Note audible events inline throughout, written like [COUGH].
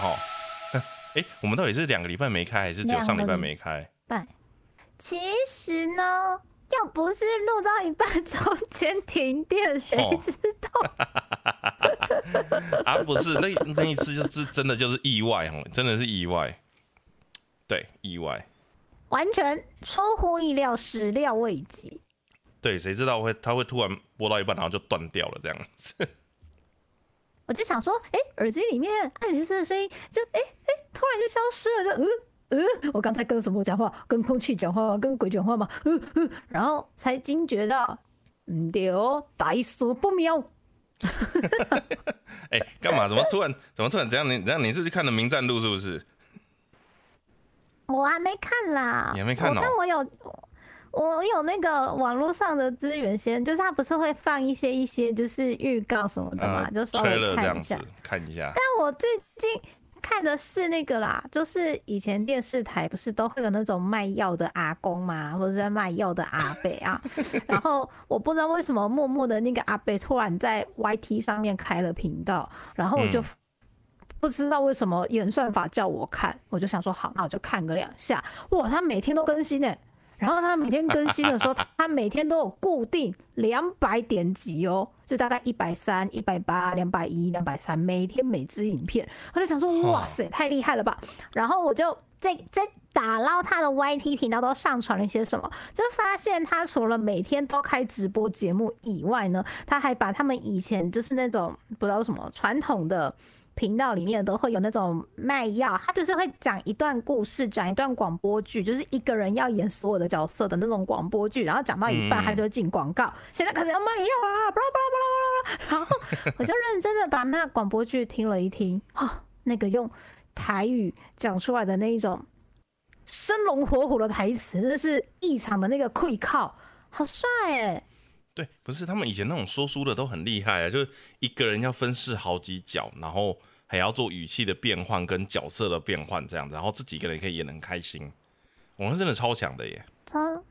哈。[LAUGHS] 哎，我们到底是两个礼拜没开，还是只有上礼拜没开？拜。其实呢，要不是录到一半中间停电，谁知道？[LAUGHS] 啊，不是，那那一次就是真的就是意外哦，真的是意外。对，意外。完全出乎意料，始料未及。对，谁知道会他会突然播到一半，然后就断掉了这样子。我就想说，哎，耳机里面爱丽丝的声音就哎哎，突然就消失了，就嗯嗯，我刚才跟什么讲话？跟空气讲话吗？跟鬼讲话吗？嗯嗯，然后才惊觉到，嗯，对哦，大事不妙。[LAUGHS] 哎，干嘛？怎么突然？怎么突然？这样？你这样？你是去看的《名战录》是不是？[LAUGHS] 我还没看啦，你还没看但我有，我有那个网络上的资源先，就是他不是会放一些一些就是预告什么的嘛，就稍微看一下，看一下。但我最近看的是那个啦，就是以前电视台不是都会有那种卖药的阿公嘛，或者在卖药的阿伯啊，[LAUGHS] 然后我不知道为什么默默的那个阿伯突然在 YT 上面开了频道，然后我就。不知道为什么演算法叫我看，我就想说好，那我就看个两下。哇，他每天都更新呢，然后他每天更新的时候，[LAUGHS] 他每天都有固定两百点击哦，就大概一百三、一百八、两百一、两百三，每天每支影片，我就想说哇塞，太厉害了吧！然后我就在在打捞他的 YT 频道都上传了一些什么，就发现他除了每天都开直播节目以外呢，他还把他们以前就是那种不知道什么传统的。频道里面都会有那种卖药，他就是会讲一段故事，讲一段广播剧，就是一个人要演所有的角色的那种广播剧，然后讲到一半他就进广告，现在可能要卖药啦，巴拉巴拉巴拉巴拉，然后 [LAUGHS] 我就认真的把那广播剧听了一听，啊，那个用台语讲出来的那一种生龙活虎的台词，真是异常的那个愧靠，好帅哎。对，不是他们以前那种说书的都很厉害啊，就是一个人要分饰好几角，然后还要做语气的变换跟角色的变换这样子，然后自己一个人可以演很开心，我们真的超强的耶，超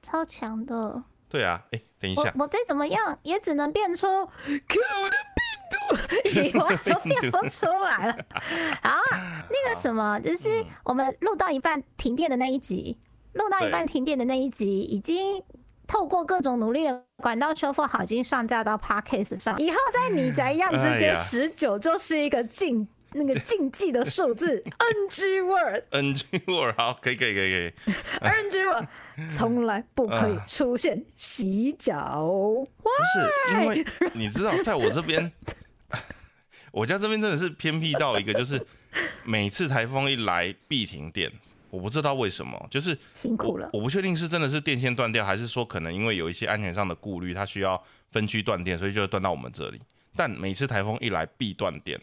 超强的。对啊，哎，等一下，我再怎么样也只能变出 Q 的病毒，[LAUGHS] 我就变不出来了。好，那个什么，就是我们录到一半停电的那一集，录到一半停电的那一集已经。透过各种努力的管道修复好，已经上架到 Podcast 上。以后在你宅样之间，十 [LAUGHS] 九就是一个禁那个禁忌的数字。[LAUGHS] NG word，NG word，好，可以，可以，可以，可以。NG word，[LAUGHS] 从来不可以出现洗脚。不是，因为你知道，在我这边，我家这边真的是偏僻到一个，就是每次台风一来必停电。我不知道为什么，就是辛苦了。我不确定是真的是电线断掉，还是说可能因为有一些安全上的顾虑，它需要分区断电，所以就断到我们这里。但每次台风一来必断电。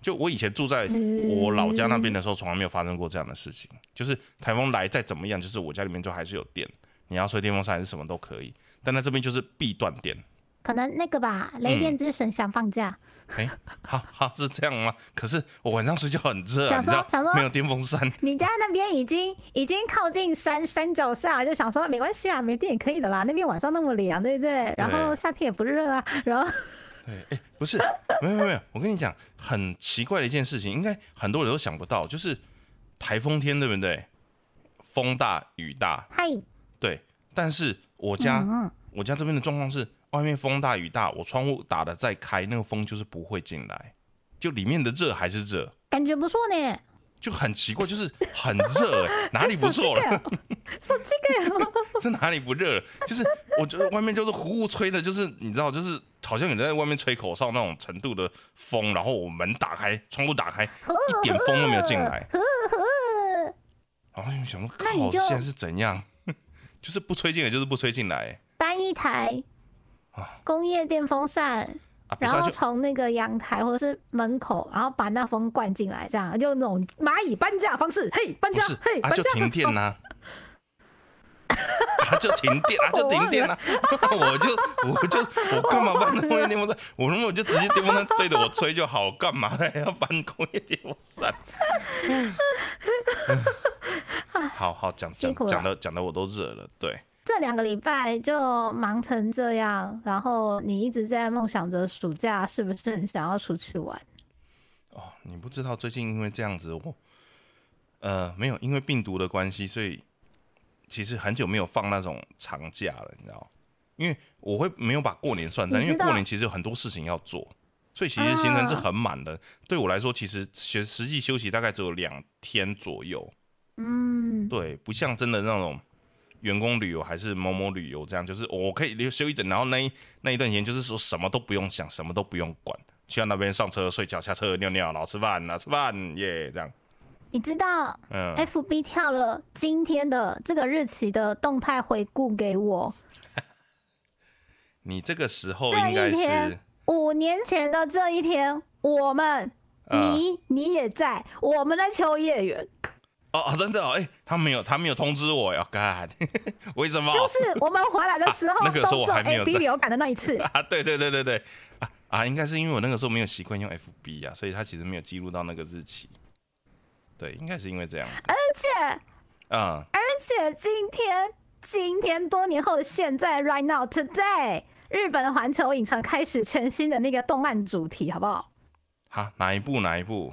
就我以前住在我老家那边的时候，从来没有发生过这样的事情。就是台风来再怎么样，就是我家里面就还是有电，你要吹电风扇还是什么都可以。但在这边就是必断电。可能那个吧，雷电之神想放假。哎，好好是这样吗？可是我晚上睡觉很热，想说想说没有电风扇。你家那边已经已经靠近山山脚下，就想说没关系啊，没电也可以的啦。那边晚上那么凉，对不对？然后夏天也不热啊。然后，对，哎，不是，没有没有，我跟你讲，很奇怪的一件事情，应该很多人都想不到，就是台风天，对不对？风大雨大，嗨，对。但是我家我家这边的状况是。外面风大雨大，我窗户打的再开，那个风就是不会进来，就里面的热还是热，感觉不错呢。就很奇怪，就是很热，[LAUGHS] 哪里不错了？手机给这哪里不热？就是我觉得外面就是呼呼吹的，就是你知道，就是好像有人在外面吹口哨那种程度的风，然后我门打开，窗户打开，一点风都没有进来。[LAUGHS] 然后想说，靠，现在是怎样？[LAUGHS] 就是不吹进来，就是不吹进来。搬一台。工业电风扇，然后从那个阳台或者是门口，然后把那风灌进来，这样就那种蚂蚁搬家方式。嘿，搬家，嘿，搬家，就停电呐，[LAUGHS] 啊，就停电啊，就停电啊，[LAUGHS] 我就我就我干嘛搬工业电风扇？我如果就直接电风扇对着我吹就好，干嘛还要搬工业电风扇？好好讲讲讲的讲的我都热了，对。这两个礼拜就忙成这样，然后你一直在梦想着暑假是不是很想要出去玩？哦，你不知道最近因为这样子，我呃没有因为病毒的关系，所以其实很久没有放那种长假了，你知道？因为我会没有把过年算在，因为过年其实有很多事情要做，所以其实行程是很满的。对我来说，其实实实际休息大概只有两天左右。嗯，对，不像真的那种员工旅游还是某某旅游这样，就是我可以休一整，然后那一那一段时间就是说什么都不用想，什么都不用管，去到那边上车睡觉，下车尿尿，然后吃饭，然后吃饭耶，这样。你知道，嗯，FB 跳了今天的这个日期的动态回顾给我。你这个时候应该是五年前的这一天，我们，你你也在，我们的秋叶原。哦，真的哦，哎，他没有，他没有通知我呀，干，为什么？就是我们回来的时候，[LAUGHS] 那个时候我还没有流感的那一次 [LAUGHS] 啊，对对对对对，啊啊，应该是因为我那个时候没有习惯用 FB 啊，所以他其实没有记录到那个日期。对，应该是因为这样。而且，嗯，而且今天，今天多年后的现在，right now today。日本的环球影城开始全新的那个动漫主题，好不好？好，哪一部？哪一部？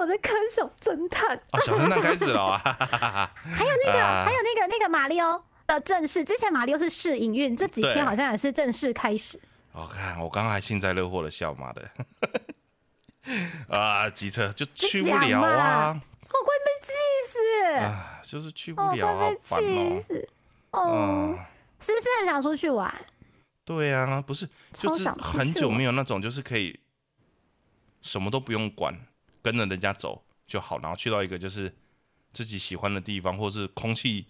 我的看守侦探。哦，小侦探开始了 [LAUGHS] [LAUGHS] 啊！还有那个，还有那个那个马里奥的正式，之前马里奥是试营运，这几天好像也是正式开始。我看我刚刚还幸灾乐祸的笑妈的。[LAUGHS] 啊，机车就去不了啊！我快被气死！啊，就是去不了啊，气死！哦，是不是很想出去玩？对啊，不是，就是很久没有那种，就是可以什么都不用管，跟着人家走就好，然后去到一个就是自己喜欢的地方，或是空气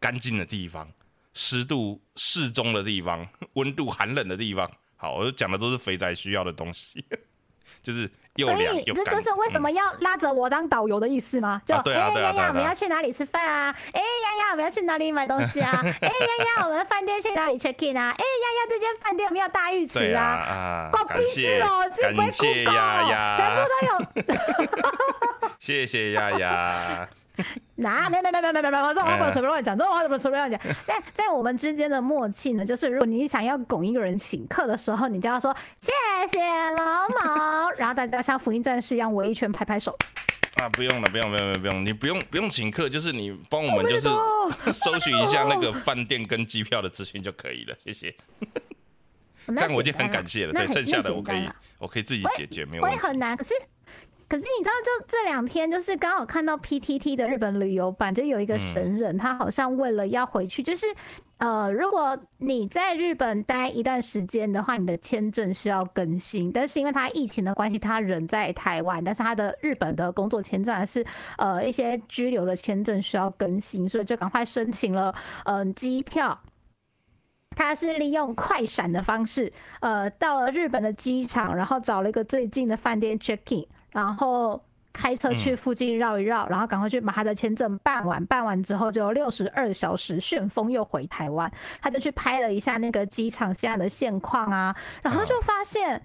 干净的地方，湿度适中的地方，[LAUGHS] 温度寒冷的地方。好，我就讲的都是肥宅需要的东西，[LAUGHS] 就是。所以这就是为什么要拉着我当导游的意思吗？就哎呀呀，我们要去哪里吃饭啊？哎呀呀，我们要去哪里买东西啊？[LAUGHS] 哎呀呀，我们饭店去哪里 check in 啊？哎呀呀，这间饭店有没有大浴池啊？关屁事哦，这不会哭呀，全部都有。[LAUGHS] 谢谢丫丫。[LAUGHS] 那没没没没没没没，这话不能随便乱讲，这话不能随便乱讲。在在我们之间的默契呢，就是如果你想要拱一个人请客的时候，你就要说谢谢某某，然后大家像福音战士一样围一圈拍拍手。啊，不用了，不用不用不用，你不用不用请客，就是你帮我们就是搜寻一下 [LAUGHS] 那个饭店跟机票的资讯就可以了，谢谢。[LAUGHS] 这样我已经很感谢了，对，剩下的我可以我可以自己解决，没有问题。会很难，可是。可是你知道，就这两天，就是刚好看到 PTT 的日本旅游版，就有一个神人，他好像为了要回去，就是呃，如果你在日本待一段时间的话，你的签证是要更新，但是因为他疫情的关系，他人在台湾，但是他的日本的工作签证还是呃一些居留的签证需要更新，所以就赶快申请了嗯机票。他是利用快闪的方式，呃，到了日本的机场，然后找了一个最近的饭店 check in。然后开车去附近绕一绕，然后赶快去把他的签证办完。办完之后就六十二小时旋风又回台湾。他就去拍了一下那个机场现在的现况啊，然后就发现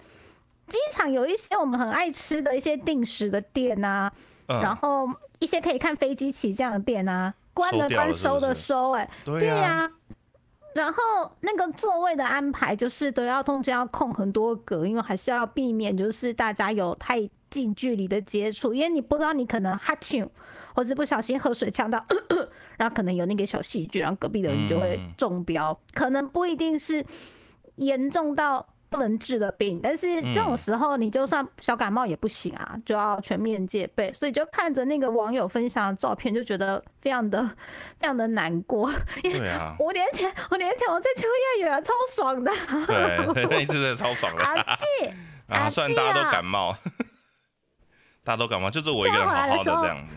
机场有一些我们很爱吃的一些定时的店啊，然后一些可以看飞机起降的店啊，关的关收的收，哎，对呀。然后那个座位的安排就是都要通知要空很多格，因为还是要避免就是大家有太近距离的接触，因为你不知道你可能哈欠或者不小心喝水呛到，[CLEARS THROAT] 然后可能有那个小细菌，然后隔壁的人就会中标，可能不一定是严重到。不能治的病，但是这种时候你就算小感冒也不行啊，就要全面戒备。所以就看着那个网友分享的照片，就觉得非常的非常的难过。对啊，[LAUGHS] 五年前五年前我在秋叶原超爽的，对，[LAUGHS] 那一次真的超爽的。阿气 [LAUGHS] 啊，虽然大家都感冒，大家都感冒，就是我一个人好好的这样子。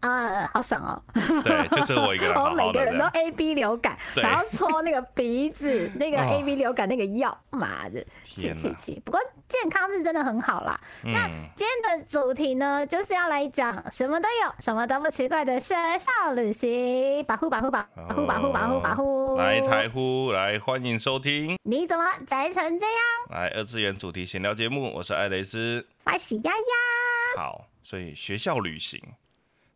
啊，好爽哦！对，就是我一个人。[LAUGHS] 我每个人都 A B 流感，然后搓那个鼻子，[LAUGHS] 那个 A B 流感那个药，妈的，气气气！不过健康是真的很好啦。那今天的主题呢，就是要来讲什么都有，什么都不奇怪的学校旅行，保护保护保护保护保护保护。来台呼，来欢迎收听。你怎么宅成这样？来二次元主题闲聊节目，我是艾雷斯，我是丫丫。好，所以学校旅行。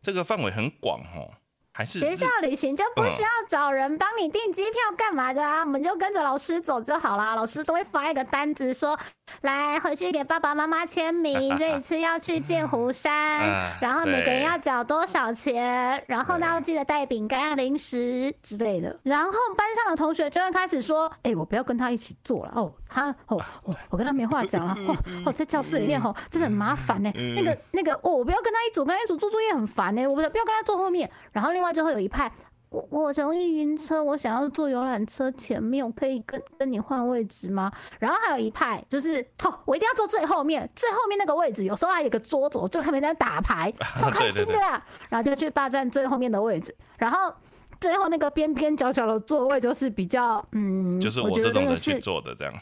这个范围很广哦，还是学校旅行就不需要找人帮你订机票干嘛的啊？我们就跟着老师走就好啦。老师都会发一个单子说，来回去给爸爸妈妈签名，[LAUGHS] 这一次要去剑湖山，啊然后每个人要缴多少钱，然后呢要记得带饼干、零食之类的。然后班上的同学就会开始说：“哎、我不要跟他一起做了哦，他哦哦，我跟他没话讲了哦哦，在教室里面哦，真的很麻烦呢。嗯那个那个哦，我不要跟他一组，跟他一组做作业很烦呢，我不要不要跟他坐后面。然后另外就会有一派。我我容易晕车，我想要坐游览车前面，我可以跟跟你换位置吗？然后还有一派就是，哦，我一定要坐最后面，最后面那个位置，有时候还有一个桌子，我就他们在那打牌，[LAUGHS] 超开心的啦。然后就去霸占最后面的位置，然后最后那个边边角角的座位就是比较，嗯，就是我这种人去坐的这样。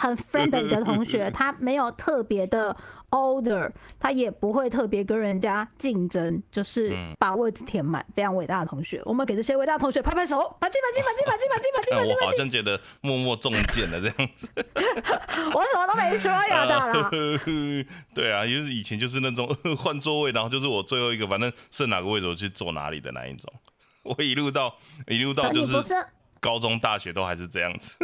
很 friendly [LAUGHS] 的同学，他没有特别的 older，他也不会特别跟人家竞争，就是嗯把位置填满。非常伟大的同学，我们给这些伟大的同学拍拍手，[LAUGHS] 把进，把进，把进，把进，把进，把进，把进，我好像觉得默默中箭了这样子。[LAUGHS] 我什么都没说，呀，大佬。对啊，就是以前就是那种换座位，然后就是我最后一个，反正剩哪个位置我去坐哪里的那一种。我一路到一路到就是，高中、大学都还是这样子。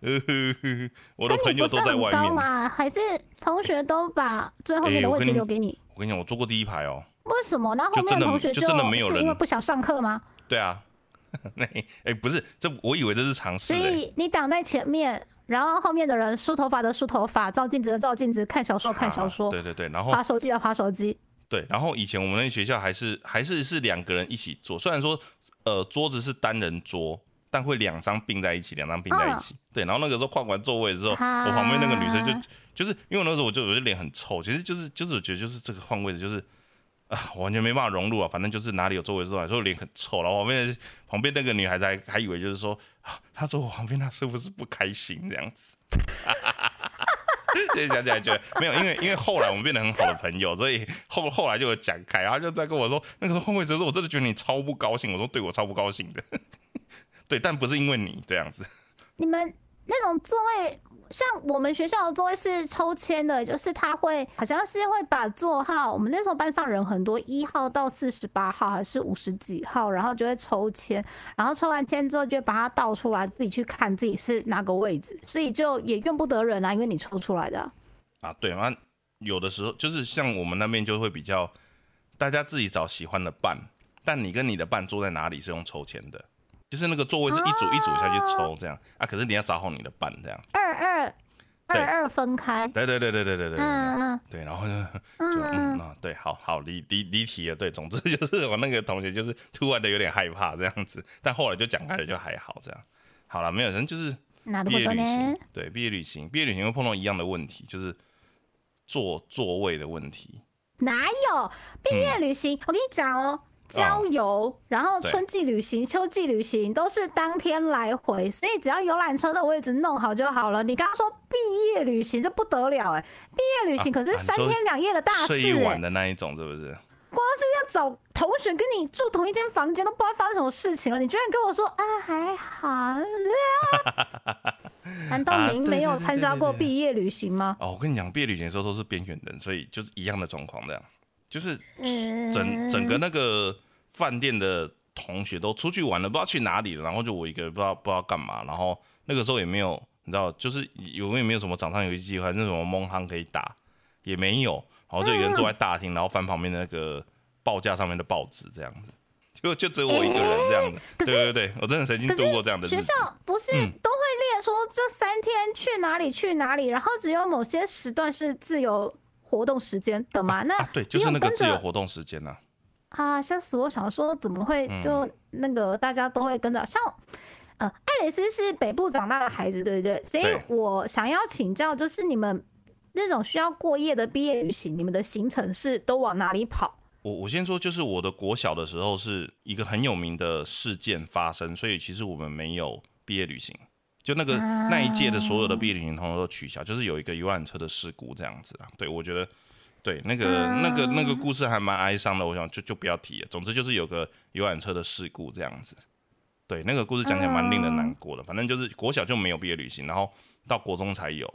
[LAUGHS] 我的朋友都在外面。高吗？还是同学都把最后面的位置留给你？我跟你讲，我坐过第一排哦。为什么？那后面的同学就真的没有是人因为不想上课吗？对啊 [LAUGHS] [LAUGHS] 那哎、不是，这我以为这是常识所哎、以你挡在前面，然后后面的人梳头发的梳头发，照镜子的照镜子，看小说看小说，啊对对对，然后划手机的划手机。对，然后以前我们那学校还是还是是两个人一起坐，虽然说呃桌子是单人桌，但会两张并在一起，两张并在一起。对，然后那个时候换完座位之后，啊我旁边那个女生就就是因为那时候我就我就脸很臭，其实就是就是我觉得就是这个换位置就是。啊，我完全没办法融入啊！反正就是哪里有座位坐哪里，所以我脸很臭。然后旁边旁边那个女孩子还还以为就是说，啊，她坐我旁边，她是不是不开心这样子？[LAUGHS] 现在想起来觉得没有，因为因为后来我们变得很好的朋友，所以后后来就有讲开，然后就在跟我说，那个时候换位置的时候，我真的觉得你超不高兴。我说对，我超不高兴的，对，但不是因为你这样子，[LAUGHS] 你们那种座位，像我们学校的座位是抽签的，就是他会好像是会把座号，我们那时候班上人很多，一号到四十八号还是五十几号，然后就会抽签，然后抽完签之后就把它倒出来，自己去看自己是哪个位置，所以就也怨不得人啊，因为你抽出来的。啊、啊，对啊，有的时候就是像我们那边就会比较，大家自己找喜欢的伴，但你跟你的伴坐在哪里是用抽签的，就是那个座位是一组一组下去抽这样啊。可是你要找好你的伴这样。二二二二分开。对对对对对对嗯嗯对然后呢嗯嗯嗯对好好离离离题了对总之就是我那个同学就是突然的有点害怕这样子但后来就讲开了就还好这样。好了没有人就是哪那旅多人对毕业旅行毕业旅行会碰到一样的问题就是座座位的问题。哪有？毕业旅行我跟你讲哦郊游，然后春季旅行、秋季旅行都是当天来回，所以只要游览车的位置弄好就好了。你刚刚说毕业旅行，这不得了哎！毕业旅行可是三天两夜的大睡事哎、一晚的那一种，是不是？光是要找同学跟你住同一间房间，都不知道发生什么事情了。你居然跟我说啊还好啦？[LAUGHS] 难道您没有参加过毕业旅行吗？哦，我跟你讲，毕业旅行的时候都是边缘人，所以就是一样的状况，这样，就是嗯，整整个那个饭店的同学都出去玩了，不知道去哪里了，然后就我一个人不知道不知道干嘛，然后那个时候也没有，你知道，就是有也没有什么掌上游戏机会，那什么蒙夯可以打，也没有，然后就一个人坐在大厅，然后翻旁边的那个报价上面的报纸这样子，就就只有我一个人这样子，对对对，我真的曾经可度过这样的学日子。校不是嗯都会列说这三天去哪里去哪里，然后只有某些时段是自由活动时间的嘛？那啊，对，就是那个自由活动时间呐、啊，吓死我！想说怎么会嗯就那个大家都会跟着，像呃，爱蕾丝是北部长大的孩子，对不对？所以我想要请教，就是你们那种需要过夜的毕业旅行，你们的行程是都往哪里跑？我我先说，就是我的国小的时候是一个很有名的事件发生，所以其实我们没有毕业旅行，就那个、那一届的所有的毕业旅行通通都取消，就是有一个游览车的事故这样子啊。对我觉得，对那个、那个那个故事还蛮哀伤的，我想就就不要提了。总之就是有个游览车的事故这样子。对，那个故事讲起来蛮令人难过的。反正就是国小就没有毕业旅行，然后到国中才有。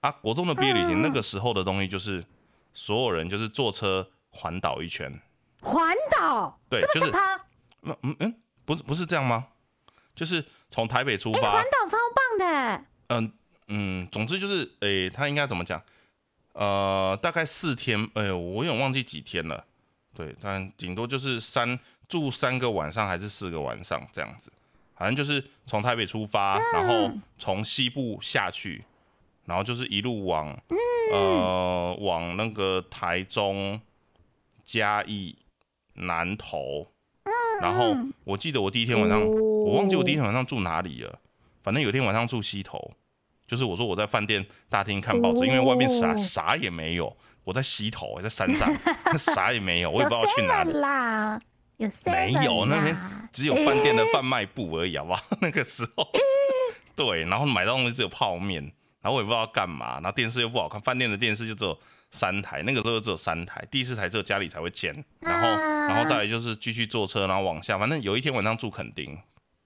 啊，国中的毕业旅行、那个时候的东西就是所有人就是坐车环岛一圈。环岛，对，就是这么想趴？嗯嗯嗯，不是不是这样吗？就是从台北出哎，发环，岛超棒的，嗯嗯，总之就是，诶、他应该怎么讲？呃，大概四天，哎、呦，我有点忘记几天了。对，但顶多就是三住三个晚上还是四个晚上这样子，反正就是从台北出发，然后从西部下去，然后就是一路往、呃往那个台中、嘉义、南投，嗯。然后我记得我第一天晚上，我忘记我第一天晚上住哪里了，反正有一天晚上住西头，就是我说我在饭店大厅看报纸，因为外面啥啥也没有，我在西头，在山上，[LAUGHS] 啥也没有，我也不知道去哪里。啦，有没有那边只有饭店的贩卖部而已，好不好？那个时候，对，然后买到东西只有泡面，然后我也不知道干嘛，然后电视又不好看，饭店的电视就只有三台，那个时候只有三台，第四台只有家里才会牵，然后，然后再来就是继续坐车，然后往下，反正有一天晚上住垦丁，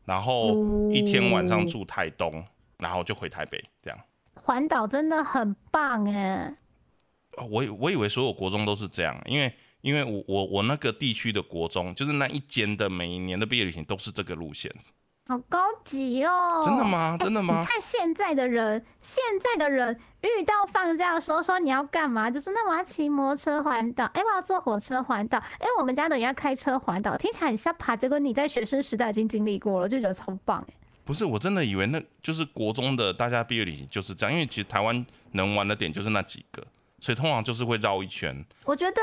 然后一天晚上住台东，然后就回台北，这样。环岛真的很棒哎，哦我以我以为所有国中都是这样，因为因为我我我那个地区的国中，就是那一间的每一年的毕业旅行都是这个路线。好高级哦！真的吗？真的吗你？看现在的人，现在的人遇到放假的时候说你要干嘛，就是那我要骑摩托车环岛，哎、我要坐火车环岛，哎、我们家的人要开车环岛，听起来很像爬，结果你在学生时代已经经历过了，就觉得超棒哎。不是，我真的以为那就是国中的大家毕业旅行就是这样，因为其实台湾能玩的点就是那几个，所以通常就是会绕一圈。我觉得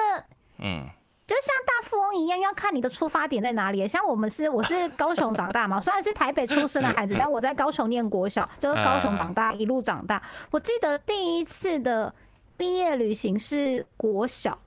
嗯，就像大富翁一样，要看你的出发点在哪里。像我们是我是高雄长大嘛，虽然是台北出生的孩子，但我在高雄念国小，就是高雄长大，一路长大。我记得第一次的毕业旅行是国小，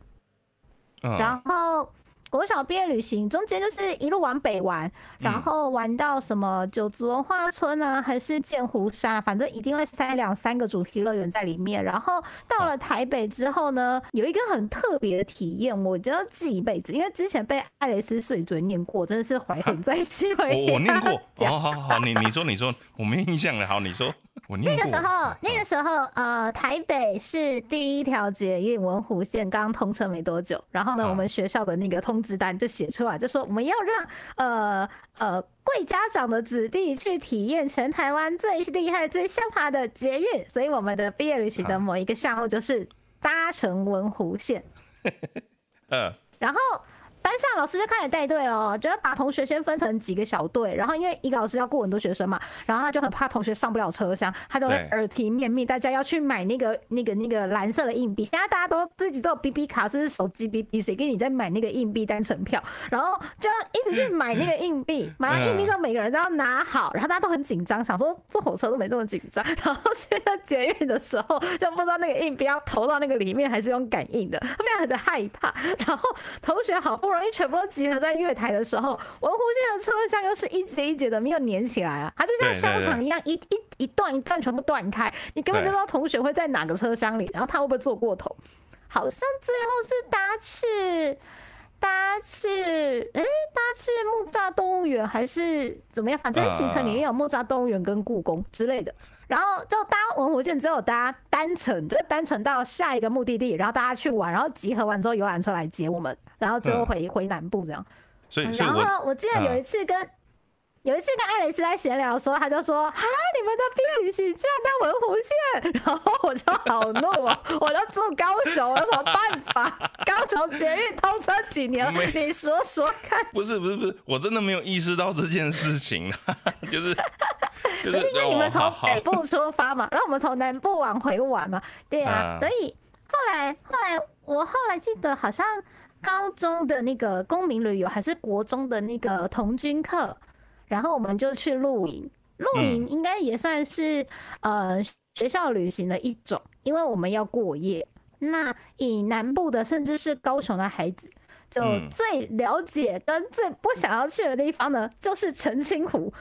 嗯然后国小毕业旅行中间就是一路往北玩，然后玩到什么九族文化村啊，还是剑湖山啊，反正一定会塞两三个主题乐园在里面。然后到了台北之后呢，有一个很特别的体验，我就要记一辈子，因为之前被爱蕾丝碎嘴念过，真的是怀恨在心。我我念过，哦，好好好，你你说你说，我没印象了，好，你说那个时候，那嗯个时候，呃，台北是第一条捷运文湖线刚通车没多久，然后呢，啊我们学校的那个通知单就写出来，就说我们要让呃呃贵家长的子弟去体验全台湾最厉害、最下爬的捷运，所以我们的毕业旅行的某一个项目就是搭乘文湖线，[LAUGHS] 嗯。然后。班上老师就开始带队了哦，就要把同学先分成几个小队，然后因为一个老师要顾很多学生嘛，然后他就很怕同学上不了车厢，他都会耳提面命大家要去买那个那个那个蓝色的硬币。现在大家都自己都有 BB 卡，这是手机 BB，谁给你在买那个硬币单程票？然后就要一直去买那个硬币，[LAUGHS] 买完硬币之后每个人都要拿好，然后大家都很紧张，想说坐火车都没这么紧张，然后去到捷运的时候就不知道那个硬币要投到那个里面还是用感应的，非常的害怕。然后同学好不容易全部都集合在月台的时候，文湖线的车厢又是一节一节的没有粘起来啊，它就像商场一样，一一一段一段全部断开，你根本就不知道同学会在哪个车厢里，然后他会不会坐过头。好像最后是搭去搭去，诶、搭去木栅动物园还是怎么样？反正行程里面有木栅动物园跟故宫之类的。然后就搭文湖线只有搭单程，就是单程到下一个目的地，然后大家去玩，然后集合完之后游览车来接我们，然后最后回、回南部这样。所以所以然后我记得有一次跟、有一次跟艾蕾丝在闲聊的时候，他就说：“哈，你们的毕业旅行居然到文湖线！”然后我就好怒哦，我就住高雄，有什么办法？高雄捷运通车几年了？你说说看。不是不是不是，我真的没有意识到这件事情，[LAUGHS] 就是就可是因为你们从北部出发嘛，然后我们从南部往回玩嘛，对啊，啊所以后来后来我后来记得好像高中的那个公民旅游还是国中的那个童军课，然后我们就去露营，露营应该也算是、呃学校旅行的一种，因为我们要过夜。那以南部的甚至是高雄的孩子。就嗯最了解跟最不想要去的地方呢，就是澄清湖。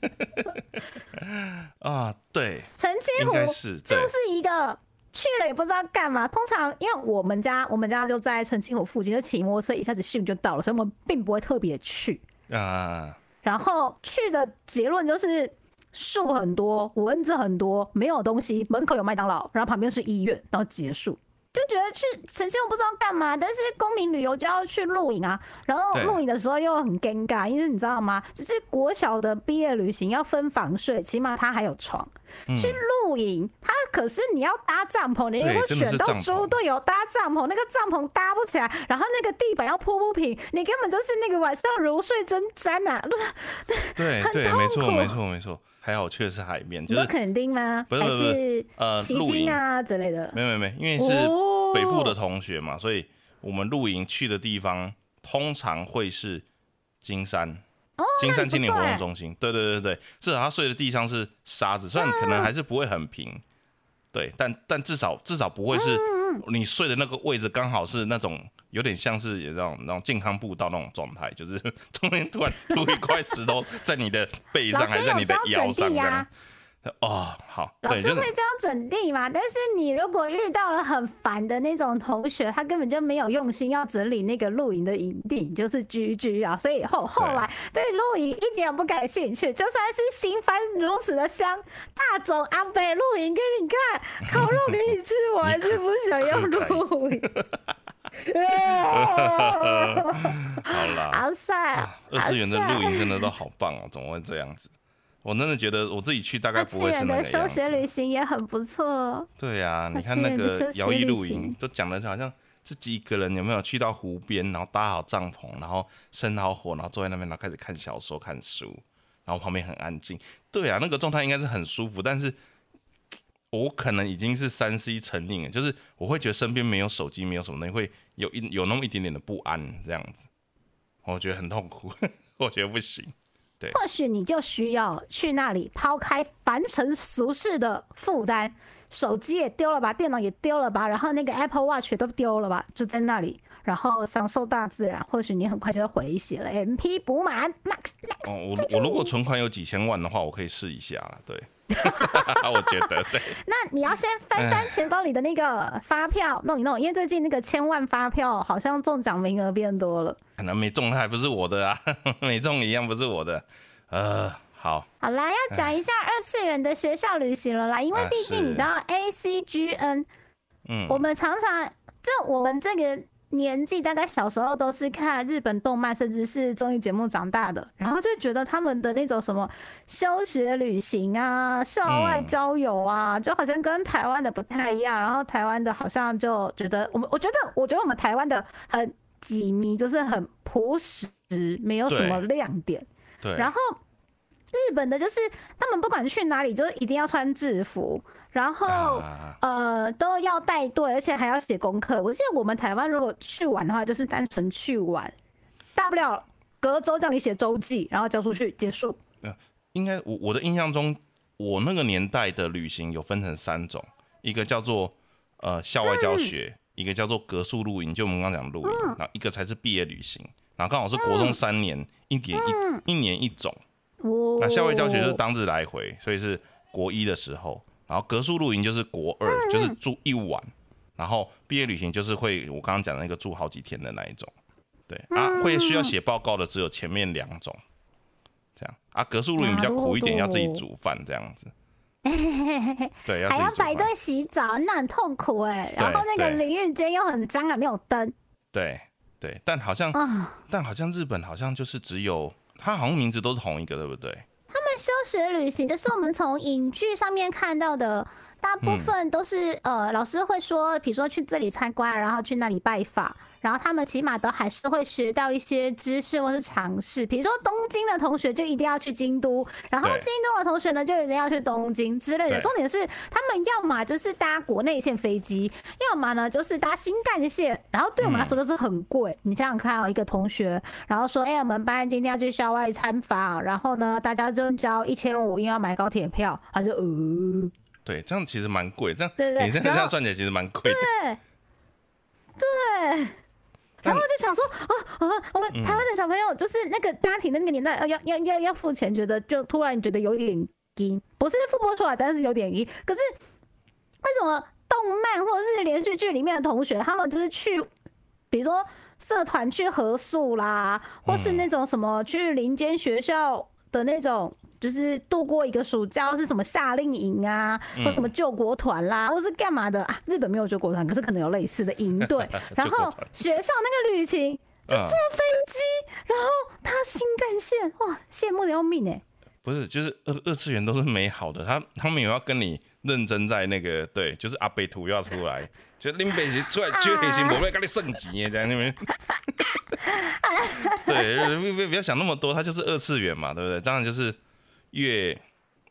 [LAUGHS] 啊，对，澄清湖是就是一个去了也不知道干嘛。通常因为我们家我们家就在澄清湖附近，就骑摩托车一下子咻就到了，所以我们并不会特别去。啊，然后去的结论就是树很多，蚊子很多，没有东西，门口有麦当劳，然后旁边是医院，然后结束。就觉得去神仙我不知道干嘛，但是公民旅游就要去露营啊，然后露营的时候又很尴尬，因为你知道吗？就是国小的毕业旅行要分房睡，起码他还有床。去露营，他可是你要搭帐篷，你如果选到猪队友搭帐篷，那个帐篷搭不起来，然后那个地板要铺不平，你根本就是那个晚上如睡针毡啊！[LAUGHS] 对对，很痛没错苦没错没错，还好去的是海边，就是肯定吗？不是不是是呃奇露营啊之类的？没没没，因为是哦北部的同学嘛，所以我们露营去的地方通常会是金山。金山青年活动中心，对对对对，至少他睡的地上是沙子，虽然可能还是不会很平，对，但但至少至少不会是你睡的那个位置刚好是那种有点像是有那种那种健康步道那种状态，就是 [LAUGHS] 中间突然吐一块石头在你的背上，还是在你的腰上呀。哦，好，老师就是会教整地嘛，但是你如果遇到了很烦的那种同学，他根本就没有用心要整理那个露营的营地，就是居居啊。所以后后来对露营一点也不感兴趣，就算是新番如此的香，大众阿北露营给你看，烤肉给你吃，我还是不想要 [LAUGHS] 露营。好啦，[LAUGHS] 好帅啊！二次元的露营真的都好棒哦，怎么会这样子？我真的觉得我自己去大概不会是元的休那个样子。学旅行也很不错。对呀、你看那个摇曳露营行，都讲的好像自己一个人有没有去到湖边，然后搭好帐篷，然后生好火，然后坐在那边，然后开始看小说、看书，然后旁边很安静。对啊，那个状态应该是很舒服，但是我可能已经是三 C 成瘾了，就是我会觉得身边没有手机，没有什么东西，会有一有那么一点点的不安，这样子，我觉得很痛苦，[LAUGHS] 我觉得不行。对或许你就需要去那里抛开凡尘俗世的负担，手机也丢了吧，电脑也丢了吧，然后那个 Apple Watch 也都丢了吧，就在那里，然后享受大自然。或许你很快就会回血了，MP 补满 Max。哦，我我如果存款有几千万的话，我可以试一下了。对，[LAUGHS] 我觉得对。那你要先翻翻钱包里的那个发票，弄一弄，因为最近那个千万发票好像中奖名额变多了。可能没中还不是我的啊，[LAUGHS] 没中一样不是我的。呃，好，好啦，要讲一下二次元的学校旅行了啦，因为啊毕竟你是知道 ACGN，嗯，我们常常就我们这个年纪，大概小时候都是看日本动漫，甚至是综艺节目长大的，然后就觉得他们的那种什么休学旅行啊、校外嗯交友啊，就好像跟台湾的不太一样。然后台湾的好像就觉得我们，我觉得，我觉得我们台湾的很紧密，就是很朴实，没有什么亮点。对，然后日本的就是他们不管去哪里，就是一定要穿制服，然后、啊。呃都要带队，而且还要写功课。我记得我们台湾如果去玩的话，就是单纯去玩，大不了隔周叫你写周记，然后交出去结束。应该我我的印象中，我那个年代的旅行有分成三种，一个叫做呃校外教学，一个叫做格数露营，就我们刚刚讲的露营，然后一个才是毕业旅行，然后刚好是国中三年，一年一一年一种。哦。那校外教学就是当日来回，所以是国一的时候，然后格宿露营就是国二，就是住一晚，然后毕业旅行就是会我刚刚讲的那个住好几天的那一种，对啊，会需要写报告的只有前面两种，这样。啊，格宿露营比较苦一点，要自己煮饭这样子，[LAUGHS] 对，要还要排队，洗澡，那很痛苦哎、然后那个淋浴间又很脏啊，没有灯。对对，但好像啊。但好像日本好像就是只有它好像名字都是同一个，对不对？他们休学旅行，就是我们从影剧上面看到的，大部分都是、呃，老师会说，比如说去这里参观，然后去那里拜访，然后他们起码都还是会学到一些知识或是尝试。比如说东京的同学就一定要去京都，然后京都的同学呢就一定要去东京之类的。重点是他们要么就是搭国内线飞机，要么呢就是搭新干线，然后对我们来说就是很贵。你想想看哦，一个同学，然后说，哎、我们班今天要去校外参访，然后呢，大家就交一千五，因为要买高铁票，他就呃，对，这样其实蛮贵，这样对对你这样这样算起来其实蛮贵的。对对。然后我就想说，啊啊，我们台湾的小朋友就是那个家庭的那个年代，呃要要要要付钱，觉得就突然觉得有点阴，不是付不出来，但是有点阴。可是为什么动漫或者是连续剧里面的同学，他们就是去，比如说社团去合宿啦，或是那种什么去林间学校的那种就是度过一个暑假，是什么夏令营啊，或什么救国团啦，或是干嘛的啊？日本没有救国团，可是可能有类似的营队。[LAUGHS] 然后学校那个旅行就坐飞机，然后他新干线，哇，羡慕的要命哎！不是，就是二二次元都是美好的，他他们有要跟你认真在那个对，就是阿贝图要出来，[LAUGHS] 就林北是出来缺黑心，我会跟你升级这样你们。[LAUGHS] 对，不不要想那么多，他就是二次元嘛，对不对？当然就是越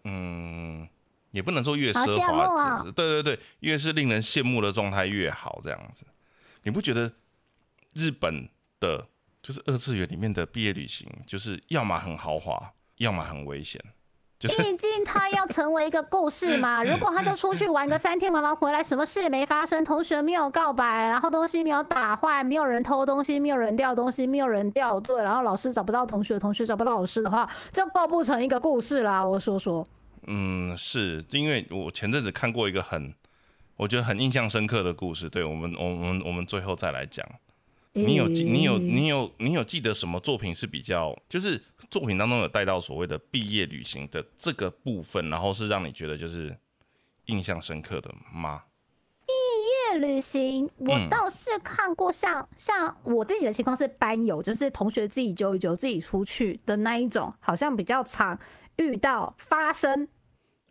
嗯，也不能说越奢华，对对对，越是令人羡慕的状态越好，这样子。你不觉得日本的就是二次元里面的毕业旅行，就是要么很豪华？要么很危险，毕竟他要成为一个故事嘛。[LAUGHS] 如果他就出去玩个三天玩完回来，什么事也没发生，同学没有告白，然后东西没有打坏，没有人偷东西，没有人掉东西，没有人掉队，然后老师找不到同学，同学找不到老师的话，就构不成一个故事啦。我说说，嗯，是因为我前阵子看过一个很，我觉得很印象深刻的故事。对我们，我们，我们最后再来讲。你有记你有你有你有记得什么作品是比较就是作品当中有带到所谓的毕业旅行的这个部分，然后是让你觉得就是印象深刻的吗？毕业旅行我倒是看过，像像我自己的情况是班友，就是同学自己揪一揪自己出去的那一种，好像比较常遇到发生。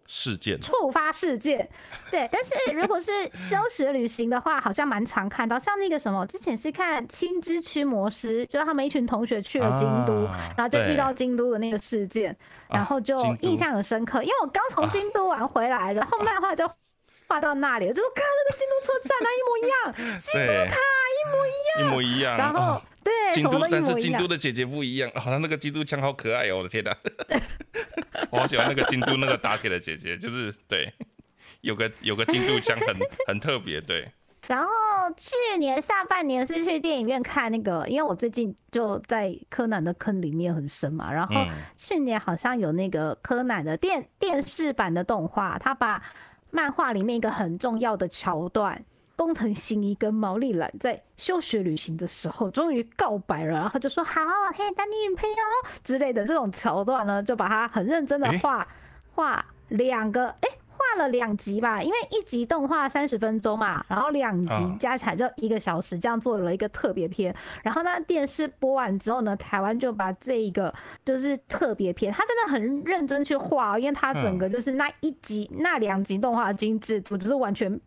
事件。触发事件，对，但是如果是休学旅行的话，好像蛮常看到，像那个什么，之前是看《青之驱魔师》，就是他们一群同学去了京都，然后就遇到京都的那个事件，然后就印象很深刻，因为我刚从京都玩回来，然后漫画就画到那里，就说看那个京都车站那一模一样，[LAUGHS] 京都塔一模一样，一模一样，然后对，京都，但是京都的姐姐不一样，好像那个京都枪好可爱哦，我的天哪！[LAUGHS] 我好喜欢那个京都那个打铁的姐姐，就是对，有个有个京都腔很 [LAUGHS] 很特别，对。然后去年下半年是去电影院看那个，因为我最近就在柯南的坑里面很深嘛。然后去年好像有那个柯南的电电视版的动画，他把漫画里面一个很重要的桥段。工藤新一跟毛利兰在休学旅行的时候，终于告白了，然后就说好，可以当你女朋友之类的这种桥段呢，就把它很认真的画画两个，哎，画了两集吧，因为一集动画三十分钟嘛，然后两集加起来就一个小时，这样做了一个特别篇。然后呢，电视播完之后呢，台湾就把这一个就是特别篇，他真的很认真去画，因为他整个就是那一集那两集动画精致度就是完全。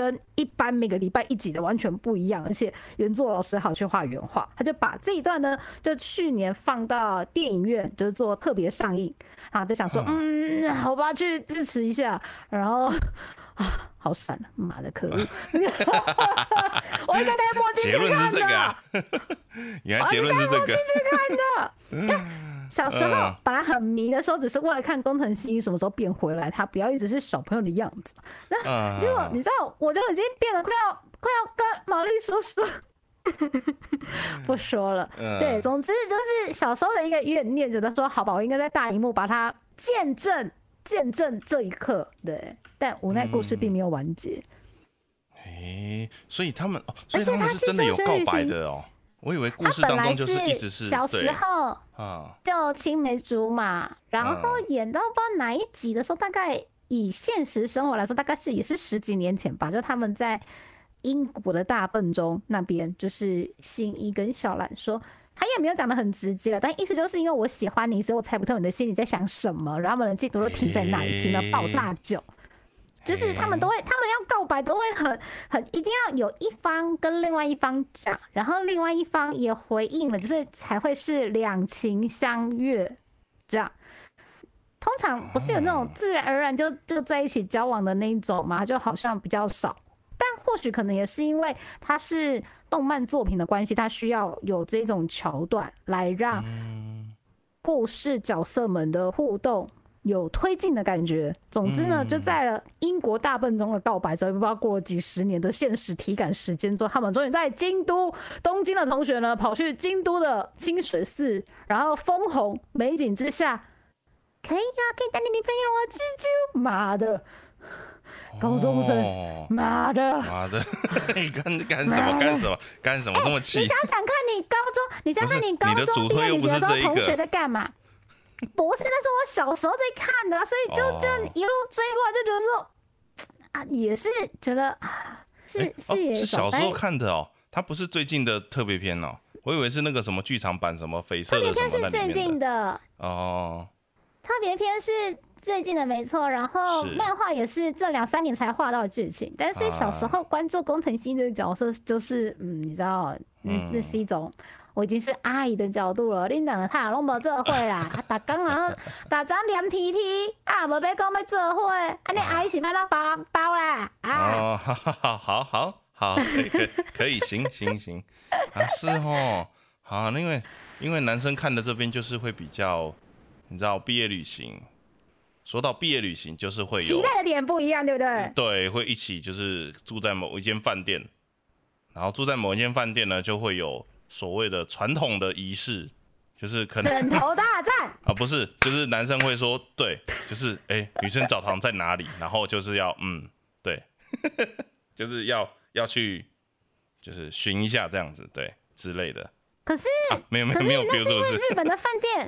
跟一般每个礼拜一集的完全不一样，而且原作老师好去画原画，他就把这一段呢，就去年放到电影院，就是做特别上映，然后就想说，嗯，好吧，去支持一下，然后啊，好闪啊，妈的，可恶！[LAUGHS] 我应该戴墨镜去看的，[LAUGHS] 原来结论是这个，我进去看的。[LAUGHS] 小时候本来很迷的时候，只是为了看工藤新一什么时候变回来，他不要一直是小朋友的样子。那结果你知道，我就已经变得快要快要跟毛利叔叔 [LAUGHS] 不说了。对，总之就是小时候的一个怨念，觉得说好吧，我应该在大荧幕把它见证见证这一刻。对，但无奈故事并没有完结。哎，所以他们，所以他们是真的有告白的哦。我以为故事当中就是一直是小时候啊，就青梅竹马，然后演到不知道哪一集的时候，大概以现实生活来说，大概是也是十几年前吧。就他们在英国的大笨钟那边，就是新一跟小兰说，他也没有讲的很直接了，但意思就是因为我喜欢你，所以我猜不透你的心里在想什么。然后我们的镜头都停在那里，停了爆炸久。就是他们都会，他们要告白都会很很一定要有一方跟另外一方讲，然后另外一方也回应了，就是才会是两情相悦这样。通常不是有那种自然而然就就在一起交往的那一种嘛，就好像比较少。但或许可能也是因为它是动漫作品的关系，它需要有这种桥段来让故事角色们的互动。有推进的感觉。总之呢，就在了英国大笨钟的告白之后，不知道过了几十年的现实体感时间之后，他们终于在京都、东京的同学呢，跑去京都的清水寺，然后枫红美景之下，可以呀，可以带你女朋友啊，啾啾，妈的，高中生，妈的，妈的，[LAUGHS] 你干干什么？干什么？干什么？这么气？你想想看，你高中，你想想看你高中毕业的时候，同学在干嘛？不是，那是我小时候在看的啊，所以就哦。就一路追过来，就觉得说 [TSK] 啊，也是觉得啊，是是也是小时候看的哦，它不是最近的特别篇哦，我以为是那个什么剧场版什么绯色特别的什么那篇是最近的，哦，特别篇是最近的没错，然后漫画也是这两三年才画到的剧情，但是小时候关注工藤新这个角色，就是嗯，你知道，嗯，那嗯是一种。我已经是阿姨的角度了，你两个他拢无做伙啦，[LAUGHS] 啊，逐工啊，逐张黏 T T 啊，无要讲要做伙，安尼阿姨是要哪包包啦啊，哦，好好好好好好，可以可以 [LAUGHS] 可以，行行行，啊是哦，好，因为因为男生看的这边就是会比较，你知道毕业旅行，说到毕业旅行就是会有期待的点不一样，对不对？对，会一起就是住在某一间饭店，然后住在某一间饭店呢，就会有所谓的传统的仪式，就是可能枕头大战，[LAUGHS] 啊不是，就是男生会说对，就是哎、女生澡堂在哪里，然后就是要嗯对，[LAUGHS] 就是要要去就是寻一下这样子对之类的，可是没有没可是有没有那是？日本的饭店，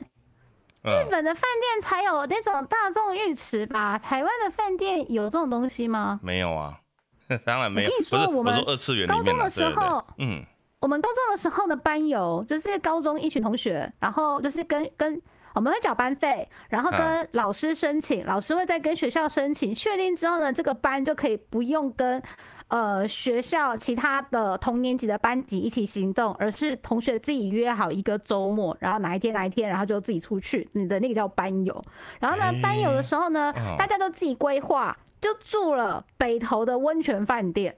日嗯，本的饭店才有那种大众浴池吧？台湾的饭店有这种东西吗？没有啊，[LAUGHS] 当然没有，我跟你不是说我们说二次元高中的时候嗯我们高中的时候的班游，就是高中一群同学，然后就是跟跟我们会缴班费，然后啊跟老师申请，老师会再跟学校申请，确定之后呢，这个班就可以不用跟呃学校其他的同年级的班级一起行动，而是同学自己约好一个周末，然后哪一天哪一天，然后就自己出去，你的那个叫班游。然后呢，班游的时候呢嗯，大家都自己规划，就住了北投的温泉饭店。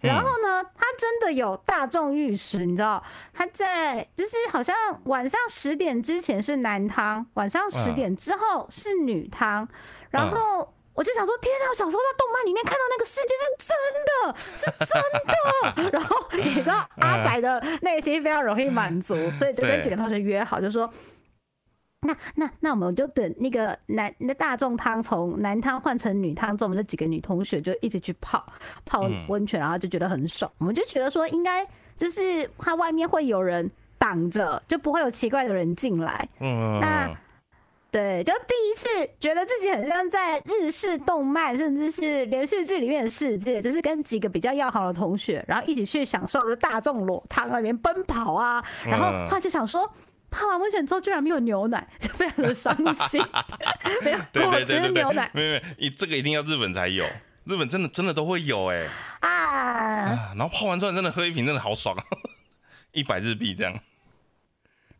然后呢，他真的有大众浴室，你知道？他在就是好像晚上十点之前是男汤，晚上十嗯点之后是女汤。然后我就想说，天啊！我小时候在动漫里面看到那个世界是真的，是真的。[LAUGHS] 然后你知道阿仔的内心非常容易满足，所以就跟几个同学约好，就说。那那那我们就等那个男那大众汤从男汤换成女汤之后，我们那几个女同学就一直去泡泡嗯温泉，然后就觉得很爽。我们就觉得说，应该就是它外面会有人挡着，就不会有奇怪的人进来。嗯，那对，就第一次觉得自己很像在日式动漫，甚至是连续剧里面的世界，就是跟几个比较要好的同学，然后一起去享受着大众裸汤那边奔跑啊，然后嗯他就想说。泡完温泉之后居然没有牛奶，[LAUGHS] 就非常的伤心，[LAUGHS] 没有对果汁对对对对牛奶，没有没有，一这个一定要日本才有，日本真的真的都会有哎、啊！啊，然后泡完之后真的喝一瓶真的好爽，一百日币这样，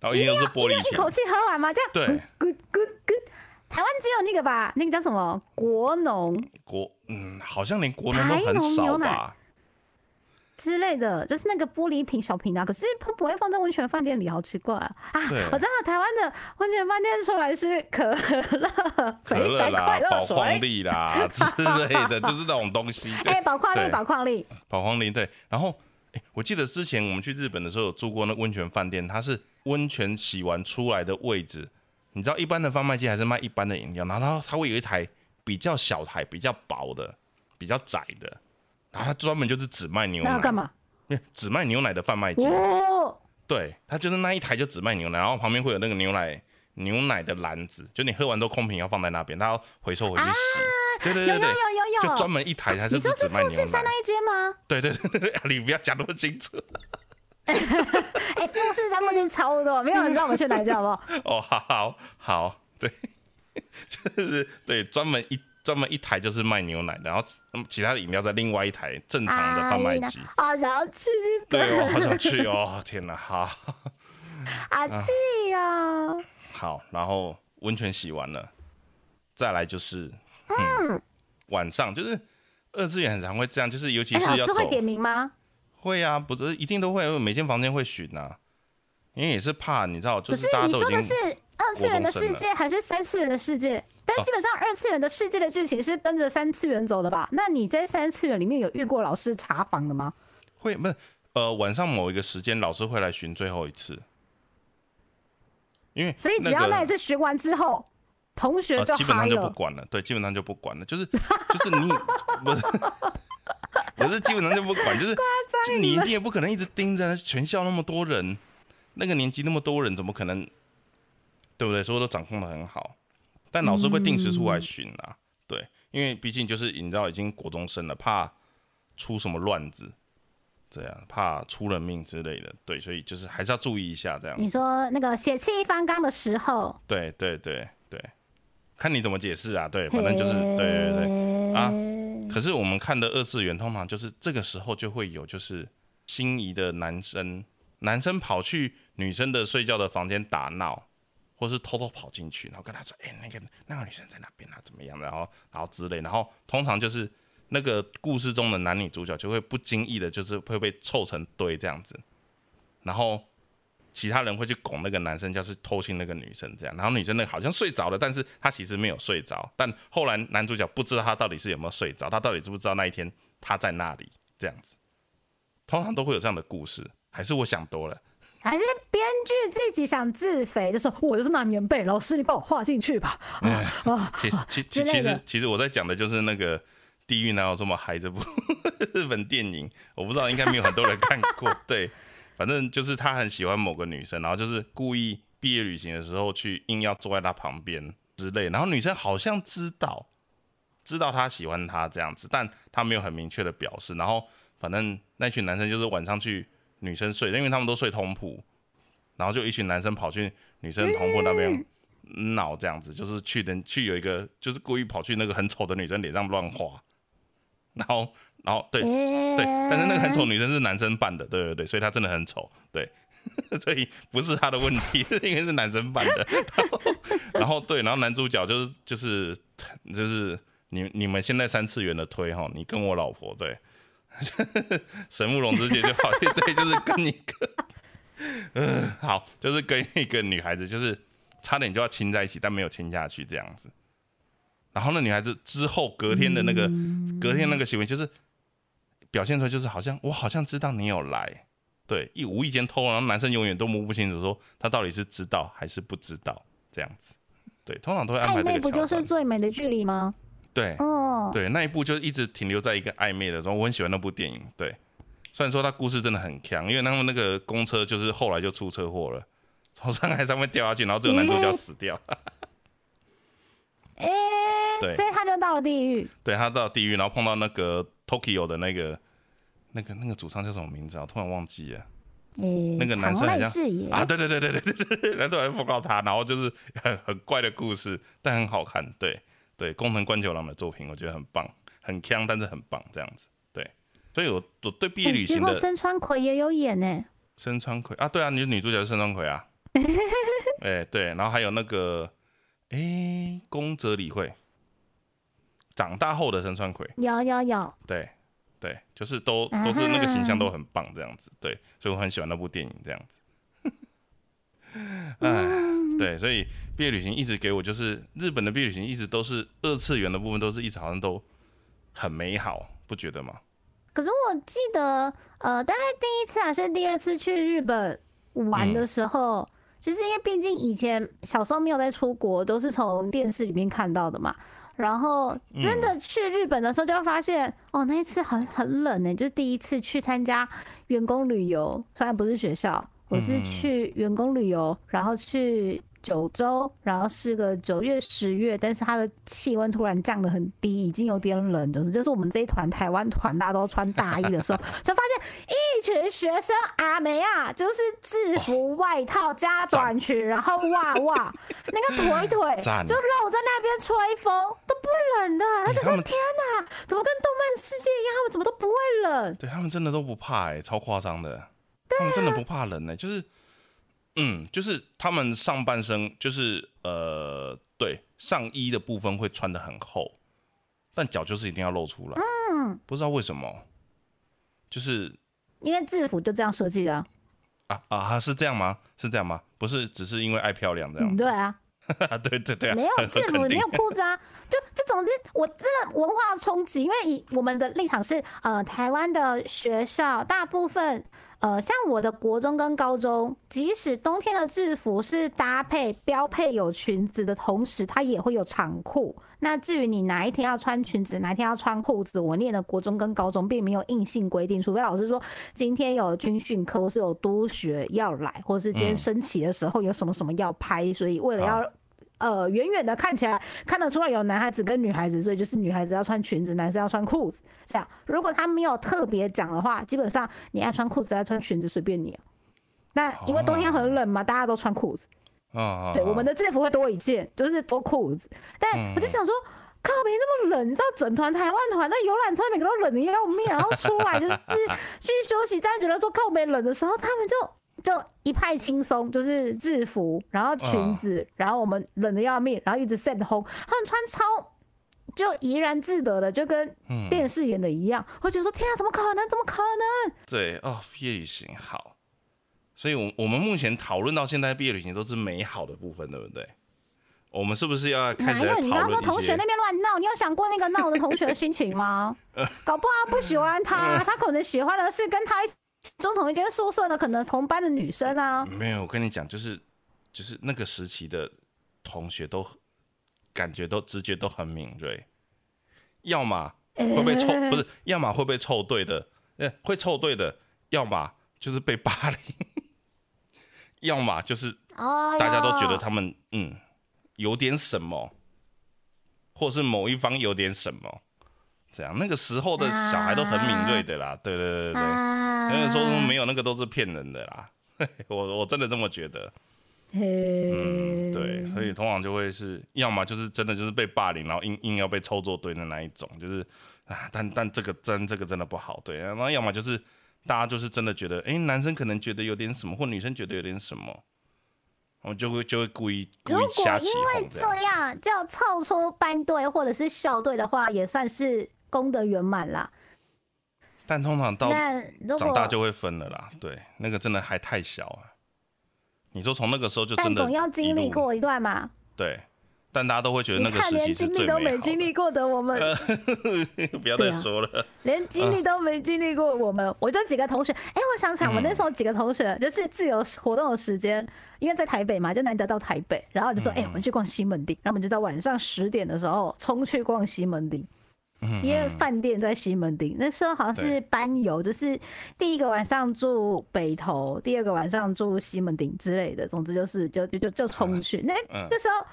然后一定都是玻璃瓶，一口气喝完吗？这样对，good good good。台湾只有那个吧，那个叫什么国农国嗯好像连国农都很少吧，之类的，就是那个玻璃瓶小瓶的啊，可是它不会放在温泉饭店里，好奇怪啊！啊我知道台湾的温泉饭店出来是可乐、可肥宅乐啦快、乐宝矿，力啦 [LAUGHS] 之类的，就是那种东西。[LAUGHS] 对哎，宝矿力、对宝矿力，宝矿力对，然后哎、我记得之前我们去日本的时候有住过那温泉饭店，它是温泉洗完出来的位置，你知道一般的贩卖机还是卖一般的饮料，然后它它会有一台比较小台、比较薄的、比较窄的，然后他专门就是只卖牛奶，那要干？嘛？只卖牛奶的贩卖机，哦，对，他就是那一台就只卖牛奶，然后旁边会有那个牛奶牛奶的篮子，就你喝完之后空瓶要放在那边，他要回收回去洗。对对有有对对，有有有，就专门一台，它就你说是只卖牛奶。富士山那一间吗？对对对对，你不要讲那么清楚。[LAUGHS] 哎，富士山附近超多，没有人知道我们去哪一家，好不好？[LAUGHS] 哦，好好好，对，[LAUGHS] 就是对，专门一专门一台就是卖牛奶的，然后嗯其他的饮料在另外一台正常的贩卖机。好想要去日对本，哦，[LAUGHS] 好想去哦！天哪，好啊气呀！好，然后温泉洗完了，再来就是嗯，晚上就是二次元很常会这样，就是尤其哎，是要走老师会点名吗？会啊，不是一定都会，每间房间会巡啊，因为也是怕你知道，就不是大家都已经二次元的世界还是三次元的世界？但基本上二次元的世界的剧情是跟着三次元走的吧？那你在三次元里面有遇过老师查房的吗？会不是呃晚上某一个时间老师会来巡最后一次，因为所以只要那一次巡完之后，同学呃就嗨基本上就不。管了，对，基本上就不管了，就是就是你 [LAUGHS] 不是不是基本上就不管，就是就你你也不可能一直盯着全校那么多人，那个年级那么多人，怎么可能对不对？所有都掌控的很好，但老师会定时出来巡啊，对，因为毕竟就是你知道已经国中生了，怕出什么乱子，这样怕出人命之类的，对，所以就是还是要注意一下这样。你说那个血气方刚的时候，对对对对，看你怎么解释啊，对，反正就是对对对啊。可是我们看的二次元通常就是这个时候就会有就是心仪的男生，男生跑去女生的睡觉的房间打闹。或是偷偷跑进去，然后跟他说：“哎，那个那个女生在那边啊，怎么样？”然后然后之类，然后通常就是那个故事中的男女主角就会不经意的，就是会被凑成堆这样子，然后其他人会去拱那个男生，就是偷亲那个女生这样，然后女生那好像睡着了，但是她其实没有睡着，但后来男主角不知道他到底是有没有睡着，他到底知不知道那一天他在那里这样子，通常都会有这样的故事，还是我想多了。还是编剧自己想自肥，就说我就是拿棉被，老师你帮我画进去吧。啊，其实其其其实其实我在讲的就是那个《地狱哪有这么嗨》这部 [LAUGHS] 日本电影，我不知道应该没有很多人看过。对，反正就是他很喜欢某个女生，然后就是故意毕业旅行的时候去硬要坐在他旁边之类，然后女生好像知道知道他喜欢她这样子，但他没有很明确的表示。然后反正那群男生就是晚上去。女生睡，因为他们都睡通铺，然后就一群男生跑去女生同铺那边闹，这样子就是去的去有一个就是故意跑去那个很丑的女生脸上乱画，然后然后对对，但是那个很丑女生是男生扮的，对对对，所以她真的很丑，对，[LAUGHS] 所以不是他的问题，[LAUGHS] 是因为是男生扮的，然后然后对，然后男主角就是就是就是你你们现在三次元的推哈，你跟我老婆对。[LAUGHS] 神木龙之介就好，对，就是跟一个，[LAUGHS] 嗯，好，就是跟一个女孩子，就是差点就要亲在一起，但没有亲下去这样子。然后那女孩子之后隔天的那个隔天那个行为，就是表现出来就是好像我好像知道你有来，对，一无意间偷，然后男生永远都摸不清楚，说他到底是知道还是不知道这样子。对，通常都会安排这个不就是最美的距离吗？对，哦对，那一部就一直停留在一个暧昧的时候，我很喜欢那部电影。对，虽然说他故事真的很强，因为他们那个公车就是后来就出车祸了，[LAUGHS] 从上海上面掉下去，然后这个男主角死掉。[LAUGHS] 哎，对，所以他就到了地狱。对他到地狱，然后碰到那个 Tokyo 的那个那个那个主唱叫什么名字啊？突然忘记了。那个男生好像啊，对对对对对对对，然后还封告他，然后就是很很怪的故事，但很好看。对。对工藤官九郎的作品，我觉得很棒，很强，但是很棒，这样子。对，所以我我对毕业旅行的。深川葵也有演呢。深川葵啊，对啊，女女主角是深川葵啊。[LAUGHS] 哎，对，然后还有那个，哎，宫泽理惠，长大后的深川葵。有有有。对对，就是都都是那个形象都很棒，这样子。对，所以我很喜欢那部电影，这样子。[LAUGHS] 哎。对，所以毕业旅行一直给我就是日本的毕业旅行，一直都是二次元的部分，都是一直好像都很美好，不觉得吗？可是我记得，呃，大概第一次还是第二次去日本玩的时候，就是因为毕竟以前小时候没有在出国，都是从电视里面看到的嘛。然后真的去日本的时候，就会发现，哦，那一次很很冷呢，就是第一次去参加员工旅游，虽然不是学校，我是去员工旅游，然后去。九周，然后是个九月、十月，但是它的气温突然降得很低，已经有点冷，就是就是我们这一团台湾团，大家都穿大衣的时候，[LAUGHS] 就发现一群学生阿梅啊，就是制服外套加短裙，然后哇哇，那个腿腿就露在那边吹风，都不会冷的。而且说天哪，怎么跟动漫世界一样，他们怎么都不会冷？对他们真的都不怕哎，超夸张的，他们真的不怕冷哎，就是。嗯，就是他们上半身就是呃，对上衣的部分会穿的很厚，但脚就是一定要露出来。嗯，不知道为什么，就是因为制服就这样设计的。啊啊，是这样吗？是这样吗？不是，只是因为爱漂亮这样。[LAUGHS] 对啊，对对对，没有制服，没有裤子啊，就就总之，我真的文化冲击，因为以我们的立场是，呃，台湾的学校大部分。呃，像我的国中跟高中，即使冬天的制服是搭配标配有裙子的同时，它也会有长裤。那至于你哪一天要穿裙子，哪一天要穿裤子，我念的国中跟高中并没有硬性规定，除非老师说今天有军训课，或是有督学要来，或是今天升旗的时候有什么什么要拍，所以为了要呃远远的看起来看得出来有男孩子跟女孩子，所以就是女孩子要穿裙子，男生要穿裤子。这样，如果他没有特别讲的话，基本上你爱穿裤子爱穿裙子随便你。那因为冬天很冷嘛，大家都穿裤子。啊，对，我们的制服会多一件，就是多裤子。但我就想说，靠，没那么冷，你知道，整团台湾团那游览车每个都冷的要命，然后出来就是去休息站，觉得说靠没冷的时候，他们就就一派轻松，就是制服，然后裙子，然后我们冷的要命，然后一直 set 烘，他们穿超就怡然自得的，就跟电视演的一样。我就说，天啊，怎么可能？怎么可能？对哦，毕业旅行好。所以，我我们目前讨论到现在毕业旅行都是美好的部分，对不对？我们是不是要开始讨论你刚刚说同学那边乱闹，你有想过那个闹的同学的心情吗？[LAUGHS] 搞不好不喜欢他，[LAUGHS] 他可能喜欢的是跟他中同一间宿舍的，可能同班的女生啊。没有，我跟你讲，就是就是那个时期的同学都感觉都直觉都很敏锐，要么会被凑，不是，[LAUGHS] 要么会被凑对的，呃，会凑对的，要么就是被霸凌。[LAUGHS] 要么就是大家都觉得他们嗯有点什么，或是某一方有点什么，这样那个时候的小孩都很敏锐的啦，对对对对，那个说没有那个都是骗人的啦，[LAUGHS] 我我真的这么觉得，嗯对，所以通常就会是要么就是真的就是被霸凌，然后硬硬要被操作对的那一种，就是啊，但但这个真这个真的不好，对，然后要么就是。大家就是真的觉得，哎，男生可能觉得有点什么，或女生觉得有点什么，我就会就会故意故意瞎起如果因为这样就凑出班队或者是校队的话，也算是功德圆满啦。但通常到长大就会分了啦，对，那个真的还太小啊。你说从那个时候就真的总要经历过一段嘛？对。但大家都会觉得那个时期经历都没经历过的我们，[LAUGHS] 不要再说了。连经历都没经历过我们，我就几个同学，哎，我想想，我那时候几个同学就是自由活动的时间，因为在台北嘛，就难得到台北，然后就说，哎，我们去逛西门町，然后我们就在晚上十点的时候冲去逛西门町，因为饭店在西门町。那时候好像是班游，就是第一个晚上住北投，第二个晚上住西门町之类的，总之就是就就就就冲去。那那时候。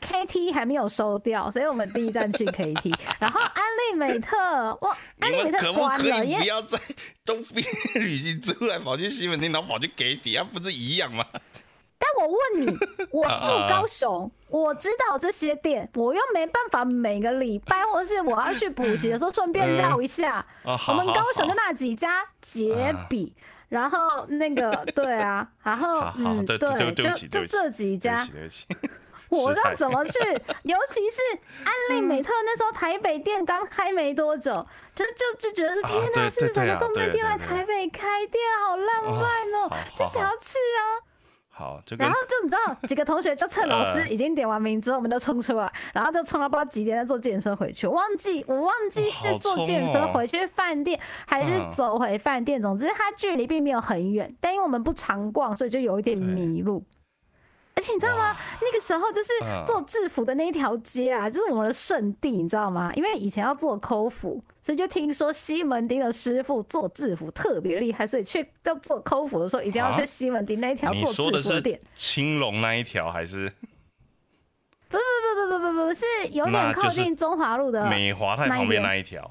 K T 还没有收掉，所以我们第一站去 K T，[LAUGHS] 然后安利美特，哇，安利美特关了，不要在东边旅行出来跑去西门町，然后跑去 K T，啊，不是一样吗？但我问你，[LAUGHS] 我住高雄，我知道这些店，我又没办法每个礼拜或是我要去补习的时候顺便绕一下。我们高雄就那几家杰比，然后那个 [LAUGHS] 对啊，然后嗯对，就就这几家。[LAUGHS] 我要怎么去？尤其是安利美特那时候台北店刚开没多久，就就就觉得是天哪，是什么动漫店来台北开店，好浪漫哦，就想要去啊。好，然后就你知道，几个同学就趁老师 [LAUGHS] 已经点完名之后，我们就冲出来，然后就冲到不知道几点再坐健身回去。我忘记我忘记是坐健身回去饭店，还是走回饭店。总之，它距离并没有很远，但因为我们不常逛，所以就有一点迷路。而且你知道吗？那个时候就是做制服的那一条街啊，就是我们的圣地，你知道吗？因为以前要做抠服，所以就听说西门町的师傅做制服特别厉害，所以去要做抠服的时候，一定要去西门町那一条做制服店。青龙那一条还是？不不不不不不不，是有点靠近中华路的美华泰旁边那一条。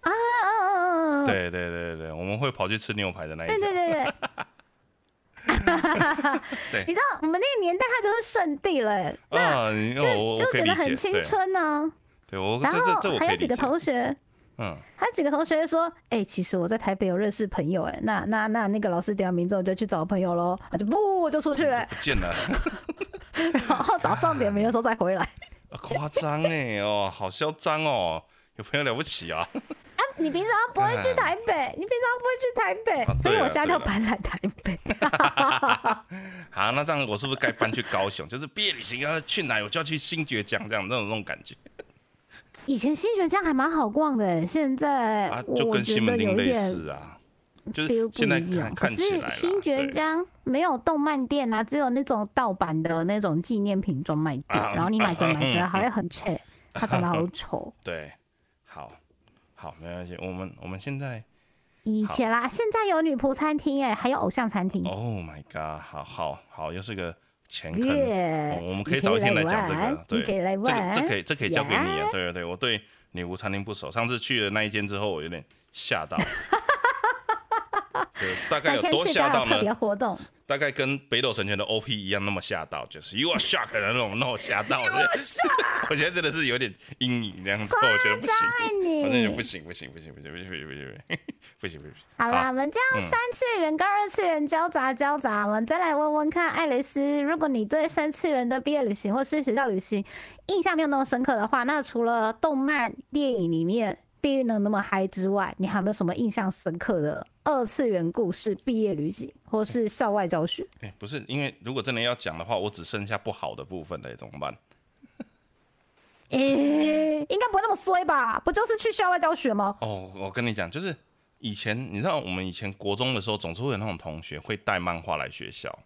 啊啊啊啊！对对对对，我们会跑去吃牛排的那一条。对对对对。[LAUGHS] 对，你知道我们那个年代，它就是圣地了，那就就觉得很青春呢。对，我然后还有几个同学，嗯，还有几个同学说，哎，其实我在台北有认识朋友，哎，那那那那个老师点完名之后就去找朋友喽，啊，就不就出去了，[LAUGHS] 不见了，[LAUGHS] 然后早上点名的时候再回来，夸张哎，哦，好嚣张哦，有朋友了不起啊。你平常不会去台北，你平常不会去台北，所以我现在就搬来台北。[LAUGHS] 好，那这样我是不是该搬去高雄？就是毕业旅行要去哪，我就要去新爵江这样那种那种感觉。以前新觉江还蛮好逛的，现在就跟西门町类似啊。就是现在一样。可是看看起来新觉江没有动漫店啊，只有那种盗版的那种纪念品专卖店，啊然后你买着买着嗯还会很扯，它长得好丑。[LAUGHS] 对，好，好，没关系，我们我们现在以前啦，现在有女仆餐厅哎，还有偶像餐厅。，Oh my god，好好好，又是个前坑。耶我我们可以早一天来讲这个，对，你可以来这这可以这可以交给你啊呀，对对对，我对女仆餐厅不熟，上次去了那一间之后，我有点吓到，就 [LAUGHS] 大概有多吓到呢？别活动，大概跟北斗神拳的 OP 一样那么吓到，就是 You are shocked 的那种那种吓到。的，我觉得真的是有点阴影这样子，我觉得不行，爱我真的你不。行不行不行不行不行不行不行不行不行不行，好啦，我们这样三次元跟二次元交杂交杂，我们再来问问看，艾蕾丝，如果你对三次元的毕业旅行或是学校旅行印象没有那么深刻的话，那除了动漫电影里面地狱能那么嗨之外，你还有没有什么印象深刻的二次元故事、毕业旅行或是校外教学？哎、不是，因为如果真的要讲的话，我只剩下不好的部分了，怎么办？[LAUGHS] 诶、应该不会那么衰吧？不就是去校外教学吗？哦，我跟你讲，就是以前你知道，我们以前国中的时候，总是会有那种同学会带漫画来学校，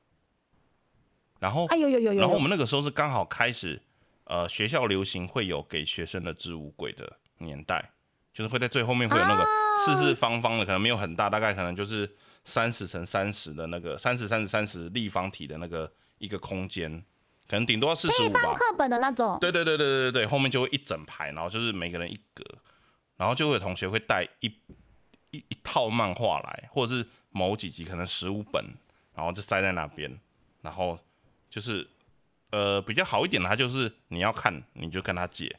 然后哎呦呦呦呦！然后我们那个时候是刚好开始，呃，学校流行会有给学生的置物柜的年代，就是会在最后面会有那个四四方方的，可能没有很大，大概可能就是三十乘三十的那个三十三十三十立方体的那个一个空间，可能顶多四十五吧。放课本的那种。对对对对对对对，后面就会一整排，然后就是每个人一格，然后就会有同学会带一一一套漫画来，或者是某几集可能十五本，然后就塞在那边，然后就是呃比较好一点的，他就是你要看你就跟他借，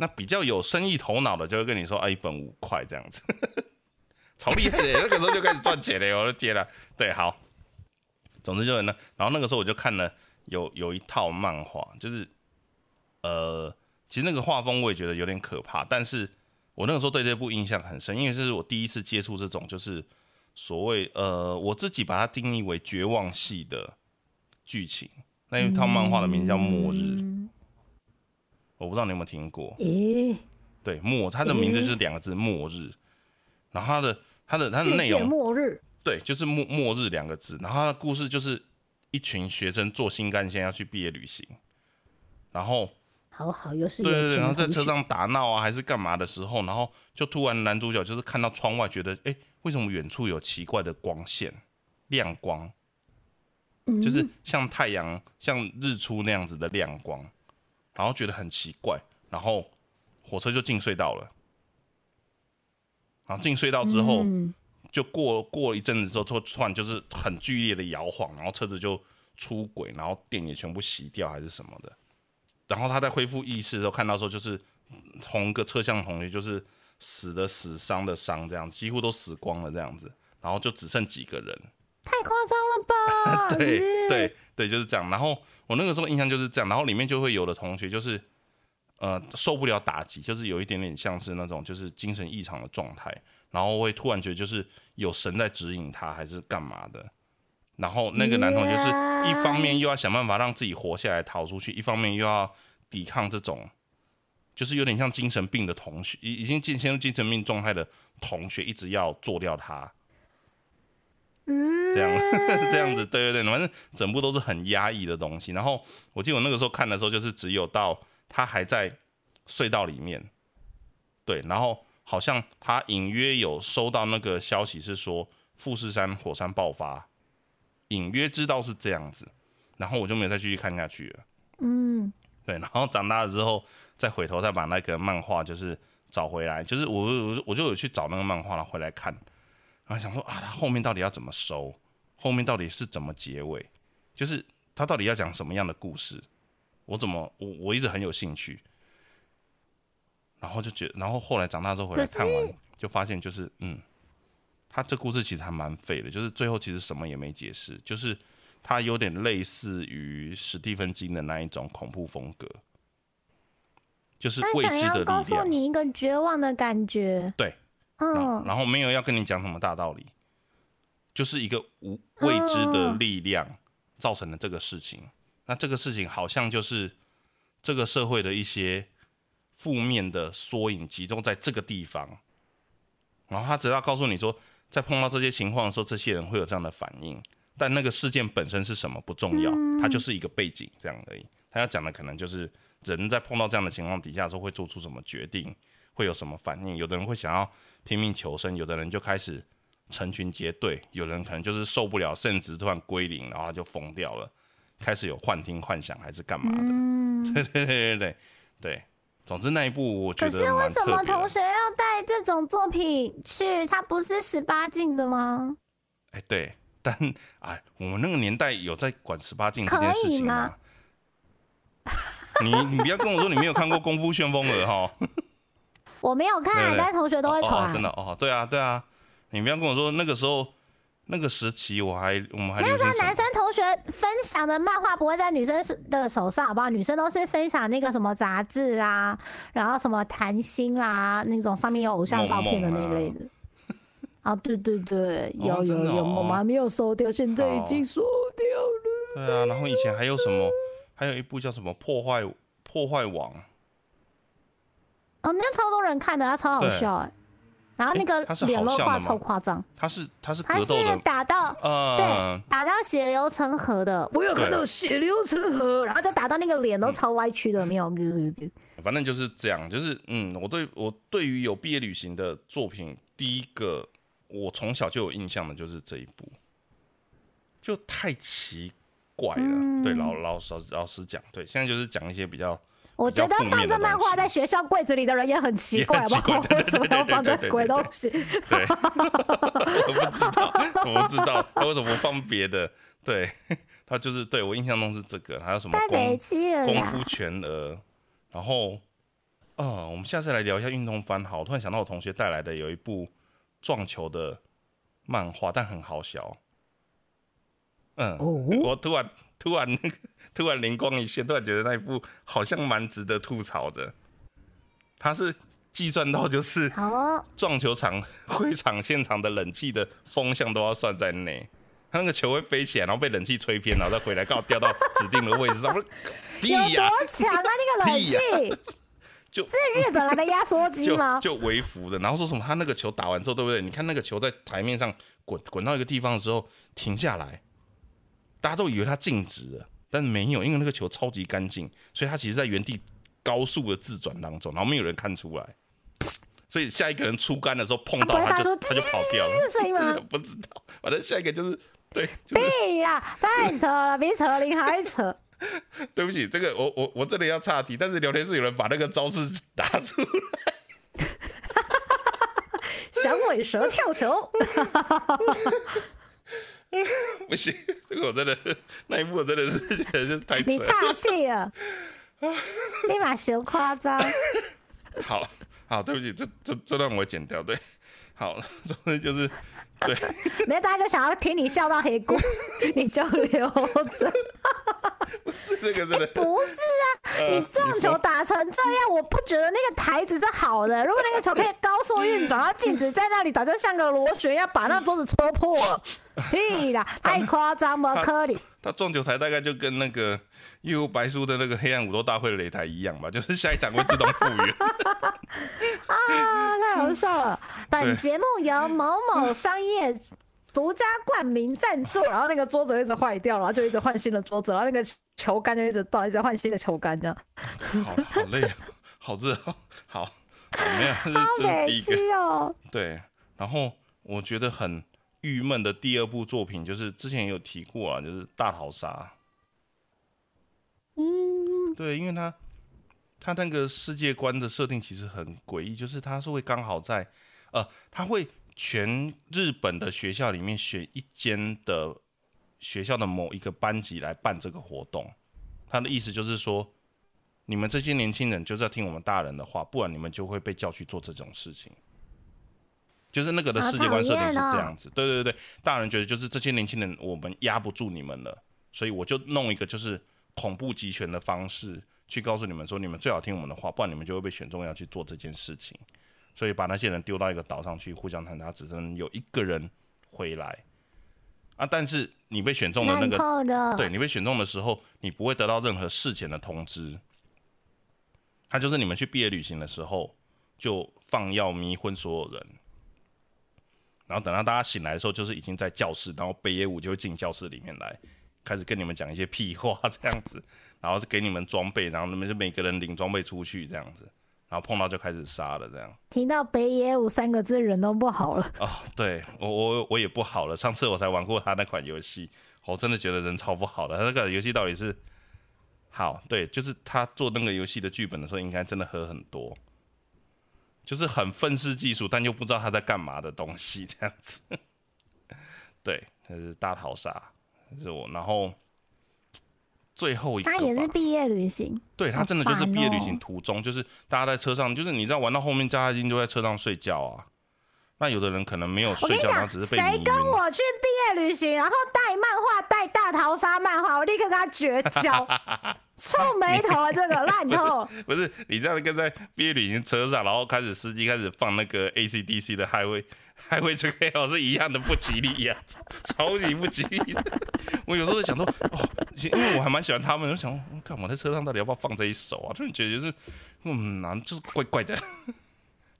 那比较有生意头脑的就会跟你说，啊一本五块这样子，超厉害的，[LAUGHS] 那个时候就开始赚钱了，我的天了，对，好，总之就是呢，然后那个时候我就看了有有一套漫画，就是呃，其实那个画风我也觉得有点可怕，但是我那个时候对这部印象很深，因为这是我第一次接触这种就是所谓呃，我自己把它定义为绝望系的剧情。那一套漫画的名字叫《末日》，我不知道你有没有听过。诶、对，末，它的名字就是两个字“末日”，然后它的它的它的内容末日。对，就是末末日两个字。然后它的故事就是一群学生坐新干线要去毕业旅行，然后好好，又是对对对，然后在车上打闹啊，还是干嘛的时候，然后就突然男主角就是看到窗外，觉得哎、诶为什么远处有奇怪的光线，亮光，就是像太阳、像日出那样子的亮光，然后觉得很奇怪，然后火车就进隧道了，然后进隧道之后。嗯就过过一阵子之后，突突然就是很剧烈的摇晃，然后车子就出轨，然后电也全部熄掉还是什么的。然后他在恢复意识的时候，看到时候就是同个车厢的同学就是死的死，伤的伤，这样几乎都死光了这样子，然后就只剩几个人。太夸张了吧？[LAUGHS] 对对对，就是这样。然后我那个时候印象就是这样，然后里面就会有的同学就是呃受不了打击，就是有一点点像是那种就是精神异常的状态，然后会突然觉得就是有神在指引他，还是干嘛的。然后那个男同学是一方面又要想办法让自己活下来逃出去，一方面又要抵抗这种就是有点像精神病的同学，已已经进陷入精神病状态的同学，一直要做掉他。嗯，这样 [LAUGHS] 这样子，对对对，反正整部都是很压抑的东西。然后我记得我那个时候看的时候，就是只有到他还在隧道里面，对，然后好像他隐约有收到那个消息，是说富士山火山爆发，隐约知道是这样子，然后我就没有再继续看下去了。嗯，对，然后长大了之后再回头再把那个漫画就是找回来，就是我我我就有去找那个漫画，了回来看，然后想说啊，他后面到底要怎么收，后面到底是怎么结尾，就是他到底要讲什么样的故事，我怎么我我一直很有兴趣，然后就觉得，然后后来长大之后回来看完，就发现就是嗯，他这故事其实还蛮废的，就是最后其实什么也没解释，就是他有点类似于史蒂芬金的那一种恐怖风格，就是未知的要告诉。你一个绝望的感觉。对，嗯，然后没有要跟你讲什么大道理，就是一个无未知的力量造成的这个事情。那这个事情好像就是这个社会的一些负面的缩影集中在这个地方，然后他只要告诉你说，在碰到这些情况的时候，这些人会有这样的反应。但那个事件本身是什么不重要，它就是一个背景这样而已。他要讲的可能就是人在碰到这样的情况底下的时候会做出什么决定，会有什么反应。有的人会想要拼命求生，有的人就开始成群结队，有人可能就是受不了，甚至突然归零，然后他就疯掉了，开始有幻听幻想还是干嘛的？对 [LAUGHS] 对对对对对。总之那一部我觉得可是为什么同学要带这种作品去？它不是十八禁的吗？哎，对。但哎，我们那个年代有在管十八禁这件事情吗？你你不要跟我说你没有看过《功夫旋风儿》哈。我没有看，但是同学都会传。真的哦，对啊对啊，你不要跟我说那个时候那个时期我还我们还那时候男生同学分享的漫画不会在女生的手上，好不好？女生都是分享那个什么杂志啊，然后什么谈心啦那种上面有偶像照片的那一类的。啊，对对对，有有有，我们还没有收掉，现在已经收掉了。对啊，然后以前还有什么？还有一部叫什么《破坏破坏王》？哦，那超多人看的，他超好笑哎。然后那个脸肉画超夸张。他是他是他是打到呃对打到血流成河的，我有看到血流成河，然后就打到那个脸都超歪曲的，没有。[LAUGHS] 反正就是这样，就是嗯，我对我对于有毕业旅行的作品，第一个。我从小就有印象的，就是这一部，就太奇怪了。对，老老老老实讲，对，现在就是讲一些比较，我觉得放这漫画在学校柜子里的人也很奇怪，吧？为什么要放这鬼东西？对，我不知道，我不知道他为什么放别的。对他就是对我印象中是这个，还有什么功功夫全额，然后，呃，我们下次来聊一下运动番。好，我突然想到我同学带来的有一部。撞球的漫画，但很好笑。嗯，我突然突然那个突然灵光一现，突然觉得那一部好像蛮值得吐槽的。他是计算到就是撞球场会场现场的冷气的风向都要算在内，他那个球会飞起来，然后被冷气吹偏，然后再回来，刚好掉到指定的位置上。[LAUGHS] 有多强啊，那个冷气！[LAUGHS] 就是日本来的压缩机吗？[LAUGHS] 就微服的，然后说什么他那个球打完之后，对不对？你看那个球在台面上滚滚到一个地方的时候停下来，大家都以为他静止了，但是没有，因为那个球超级干净，所以他其实在原地高速的自转当中，然后没有人看出来，所以下一个人出杆的时候碰到他就他就跑掉了。声音吗？[LAUGHS] 不知道，反正下一个就是对。对啦，太扯了，比扯铃还扯。[LAUGHS] 对不起，这个我我我这里要岔题，但是聊天室有人把那个招式打出来，[LAUGHS] 响尾蛇跳球，[LAUGHS] 不行，[LAUGHS] 这个我真的 [LAUGHS] 那一幕我真的是觉得是太你岔气了，立马学夸张，好好对不起，这这这段我剪掉，对，好了，总之就是。对，没有大家就想要听你笑到黑锅，你就留着。不是那个真的，不是啊！你撞球打成这样，我不觉得那个台子是好的。如果那个球可以高速运转，然后静止在那里，早就像个螺旋，要把那桌子戳破了。屁啦，太夸张了，科里。他撞球台大概就跟那个《夜无白书》的那个黑暗武斗大会的擂台一样吧，[LAUGHS] 就是下一场会自动复原。[LAUGHS] 啊，太好笑了！本节目由某某商业独家冠名赞助，然后那个桌子一直坏掉，然后就一直换新的桌子，然后那个球杆就一直断，一直换新的球杆，这样。好好累啊，好热，好，没有，好美气哦。对，然后我觉得很。郁闷的第二部作品就是之前有提过啊，就是大逃杀。嗯，对，因为他他那个世界观的设定其实很诡异，就是他是会刚好在呃，他会全日本的学校里面选一间的学校的某一个班级来办这个活动。他的意思就是说，你们这些年轻人就是要听我们大人的话，不然你们就会被叫去做这种事情。就是那个的世界观设定是这样子，对对对大人觉得就是这些年轻人我们压不住你们了，所以我就弄一个就是恐怖集权的方式去告诉你们说，你们最好听我们的话，不然你们就会被选中要去做这件事情。所以把那些人丢到一个岛上去互相谈，他只能有一个人回来啊。但是你被选中的那个，对你被选中的时候，你不会得到任何事前的通知。他就是你们去毕业旅行的时候就放药迷昏所有人。然后等到大家醒来的时候，就是已经在教室，然后北野武就会进教室里面来，开始跟你们讲一些屁话这样子，然后是给你们装备，然后你们就每个人领装备出去这样子，然后碰到就开始杀了这样。听到北野武三个字，人都不好了。哦，对我我我也不好了，上次我才玩过他那款游戏，我真的觉得人超不好的。他那个游戏到底是好？对，就是他做那个游戏的剧本的时候，应该真的喝很多。就是很愤世嫉俗，但又不知道他在干嘛的东西，这样子。对，那是大逃杀，是我。然后最后一个，他也是毕业旅行。对他真的就是毕业旅行哦途中，就是大家在车上，就是你知道玩到后面，大家已经都在车上睡觉啊。那有的人可能没有睡觉，只是被谁跟。我去毕业旅行，然后带漫画、带大逃杀漫画，我立刻跟他绝交，[LAUGHS] 臭眉头啊，这个烂透。[LAUGHS] 不是你这样跟在毕业旅行车上，然后开始司机开始放那个 ACDC 的 Highway Highway 这个 Hell 是一样的不吉利呀、[LAUGHS] 超级不吉利的。我有时候在想说，哦，因为我还蛮喜欢他们，我想说，看我在车上到底要不要放这一首啊？突然觉得就是，嗯，难，就是怪怪的，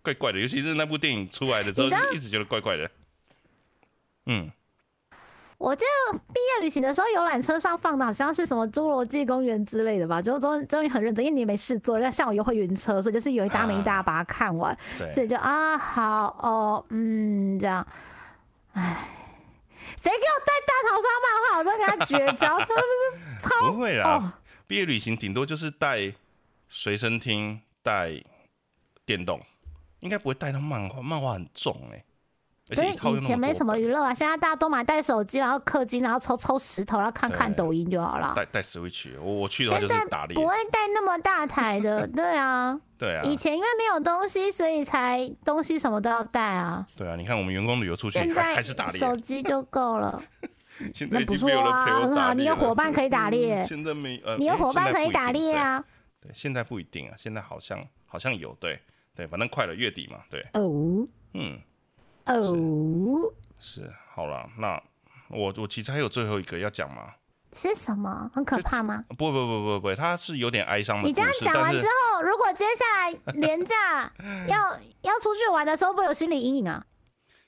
怪怪的。尤其是那部电影出来的之后，一直觉得怪怪的。嗯，我记得毕业旅行的时候，游览车上放的好像是什么《侏罗纪公园》之类的吧，就终终于很认真，因为你没事做，要像我又会晕车，所以就是有一搭没一搭把它看完，所，以就啊好哦嗯这样，唉，谁给我带大逃杀漫画，我真跟他绝交，真的是超不会啦。哦。毕业旅行顶多就是带随身听、带电动，应该不会带到漫画，漫画很重哎、而所以以前没什么娱乐啊，现在大家都买带手机，然后氪金，然后抽抽石头，然后看看抖音就好了。带带 Switch，我我去的话就是打猎不，会带那么大台的，[LAUGHS] 对啊。对啊，以前因为没有东西，所以才东西什么都要带啊。对啊，你看我们员工旅游出去还现在还是打猎，手机就够了，[LAUGHS] 现在已那不错啊，很好，你有伙伴可以打猎嗯，现在没呃，你有诶伙伴可以打猎。啊。现在不一定啊，现在好像好像有，对对，反正快了月底嘛，对，哦。嗯，哦，是。好了，那我我其实还有最后一个要讲嘛，是什么？很可怕吗？不不不不不，它是有点哀伤的，你这样讲完之后，如果接下来廉价要 [LAUGHS] 要出去玩的时候，会有心理阴影啊。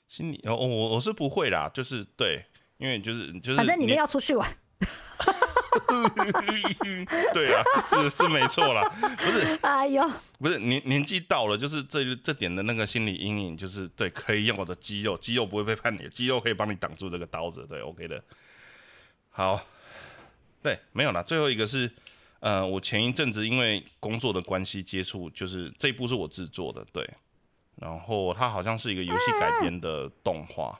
心理哦，我我是不会啦，就是对，因为就是就是反正你们要出去玩，[LAUGHS] 对啊，是是没错啦，不是哎呦，不是年年纪到了，就是这这点的那个心理阴影，就是对，可以用我的肌肉，肌肉不会背叛你，肌肉可以帮你挡住这个刀子，对，OK 的。好，对，没有啦，最后一个是，呃，我前一阵子因为工作的关系接触，就是这一部是我制作的，对，然后它好像是一个游戏改编的动画。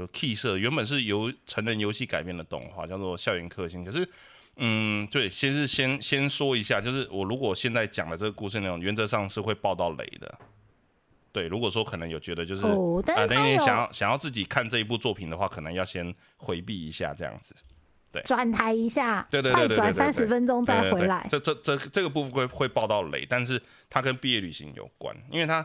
就 Key 社原本是由成人游戏改编的动画，叫做《校园克星》。可是，嗯，对，先是先先说一下，就是我如果现在讲的这个故事内容，原则上是会爆到雷的。对，如果说可能有觉得就是啊、等你想要想要自己看这一部作品的话，可能要先回避一下这样子。对转台一下，对对对快对转三十分钟再对对对回来。这这这这个部分会会爆到雷，但是它跟毕业旅行有关，因为它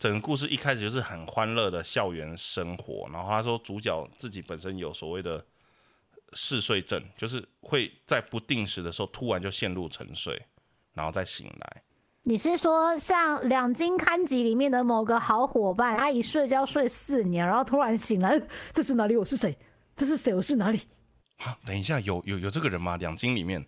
整个故事一开始就是很欢乐的校园生活，然后他说主角自己本身有所谓的嗜睡症，就是会在不定时的时候突然就陷入沉睡，然后再醒来。你是说像两金刊集里面的某个好伙伴，他一睡觉睡四年，然后突然醒来，这是哪里？我是谁？这是谁？我是哪里？啊，等一下，有有有这个人吗？两金里面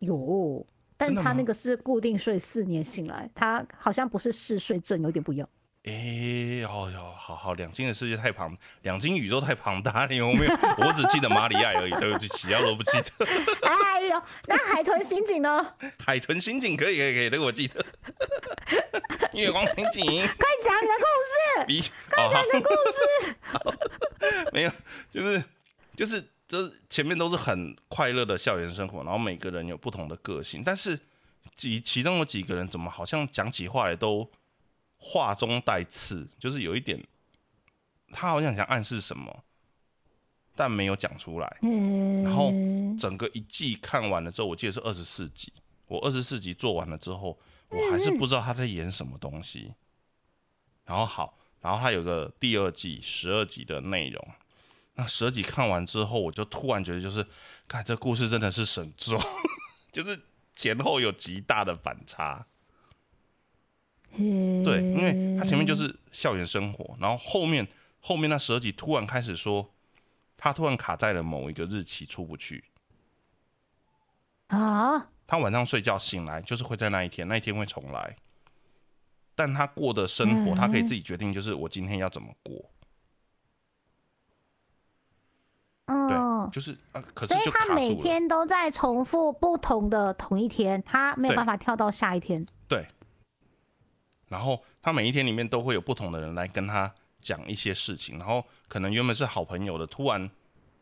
有，但他那个是固定睡四年醒来，他好像不是嗜睡症，有点不一样。哎、哦哟，好好，两金的世界太庞，两金宇宙太庞大了，我没有，我只记得马里亚而已，对不起，其他都不记得。[LAUGHS] 哎呦，那海豚刑警呢？[LAUGHS] 海豚刑警可以可以可以，这个我记得。[LAUGHS] 月光刑警快讲你的故事，比哦好你的故事。没有，就是就是就是前面都是很快乐的校园生活，然后每个人有不同的个性，但是几其中有几个人怎么好像讲起话来都话中带刺，就是有一点他好像想暗示什么，但没有讲出来。嗯，然后整个一季看完了之后，我记得是二十四集，我二十四集做完了之后，我还是不知道他在演什么东西。然后好，然后他有个第二季十二集的内容，那十二集看完之后，我就突然觉得就是，看这故事真的是神作，[LAUGHS] 就是前后有极大的反差。对，因为他前面就是校园生活，然后后面后面那十二集突然开始说，他突然卡在了某一个日期出不去。啊，他晚上睡觉醒来就是会在那一天，那一天会重来。但他过的生活，他可以自己决定，就是我今天要怎么过。嗯，就是啊，可是所以他每。天都在重复不同的同一天，他没有办法跳到下一天。对。然后他每一天里面都会有不同的人来跟他讲一些事情，然后可能原本是好朋友的，突然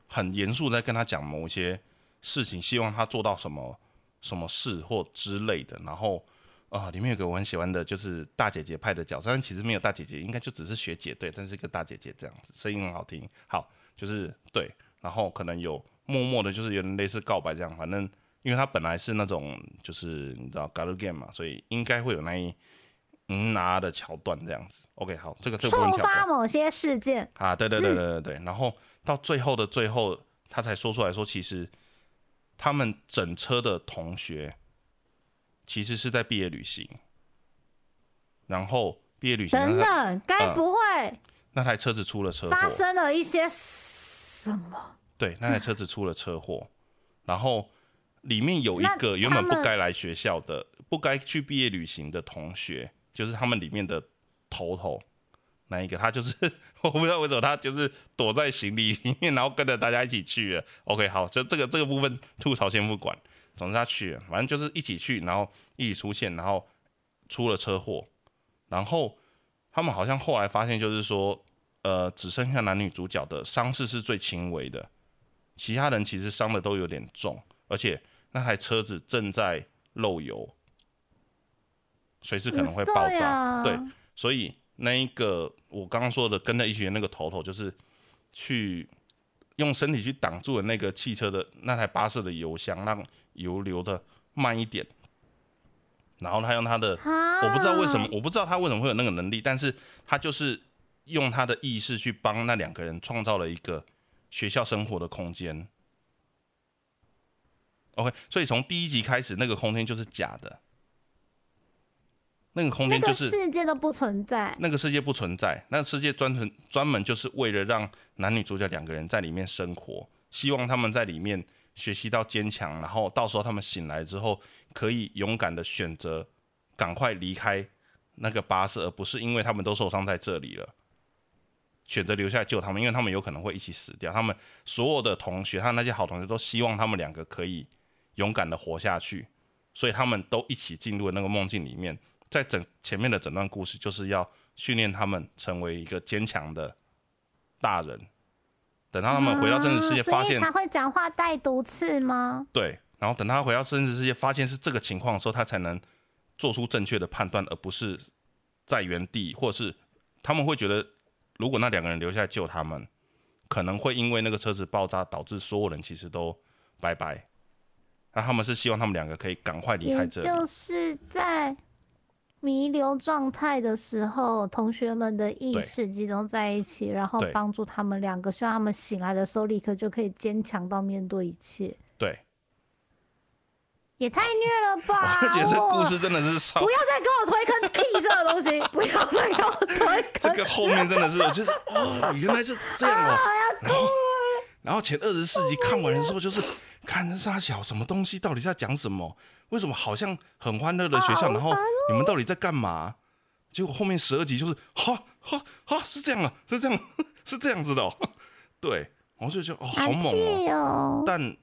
很严肃地在跟他讲某一些事情，希望他做到什么什么事或之类的。然后啊、呃里面有个我很喜欢的，就是大姐姐派的角色，但其实没有大姐姐，应该就只是学姐对，但是一个大姐姐这样子，声音很好听。好，就是对，然后可能有默默的，就是有点类似告白这样，反正因为他本来是那种就是你知道 g a l game 嘛，所以应该会有那一嗯拿的桥段这样子。OK，好，这个这个触发某些事件，啊，对对对对对对，然后到最后的最后，他才说出来说，其实他们整车的同学其实是在毕业旅行，然后毕业旅行等等，该不会那台车子出了车祸，发生了一些什么？对，那台车子出了车祸，然后里面有一个原本不该来学校的、不该去毕业旅行的同学，就是他们里面的头头那一个，他就是 [LAUGHS] 我不知道为什么他就是躲在行李里面，然后跟着大家一起去了。OK，好，这这个这个部分吐槽先不管，总之他去了，反正就是一起去，然后一起出现，然后出了车祸，然后他们好像后来发现就是说，呃，只剩下男女主角的伤势是最轻微的。其他人其实伤的都有点重，而且那台车子正在漏油，随时可能会爆炸。对，所以那一个我刚刚说的跟着一起的那个头头，就是去用身体去挡住了那个汽车的那台巴士的油箱，让油流的慢一点。然后他用他的啊，我不知道为什么，我不知道他为什么会有那个能力，但是他就是用他的意识去帮那两个人创造了一个学校生活的空间。OK，所以从第一集开始，那个空间就是假的，那个空那个间就是世界都不存在。那个世界不存在，那个世界专纯专门就是为了让男女主角两个人在里面生活，希望他们在里面学习到坚强，然后到时候他们醒来之后，可以勇敢的选择赶快离开那个巴士，而不是因为他们都受伤在这里了，选择留下来救他们，因为他们有可能会一起死掉。他们所有的同学，他那些好同学都希望他们两个可以勇敢的活下去，所以他们都一起进入了那个梦境里面。在整前面的整段故事，就是要训练他们成为一个坚强的大人。等到他们回到真实世界，啊发现所以才会讲话带毒刺吗？对，然后等他回到真实世界，发现是这个情况的时候，他才能做出正确的判断，而不是在原地，或者是他们会觉得，如果那两个人留下来救他们，可能会因为那个车子爆炸导致所有人其实都拜拜。那他们是希望他们两个可以赶快离开也这里。就是在弥留状态的时候，同学们的意识集中在一起，然后帮助他们两个，希望他们醒来的时候立刻就可以坚强到面对一切。对，也太虐了吧！[LAUGHS] 我觉得这故事真的是超不要再跟我推坑 T 这个东西，[LAUGHS] 不要再跟我推坑。这个后面真的是，我觉得哦，原来是这样哦。然后，然后前二十四集看完的时候，就是看这傻小什么东西，到底在讲什么？为什么好像很欢乐的学校，然后你们到底在干嘛？结果后面十二集就是，哈哈哈，是这样啊，是这样，[LAUGHS] 是这样子的哦。对，我就觉得哦，好猛哦。哦！但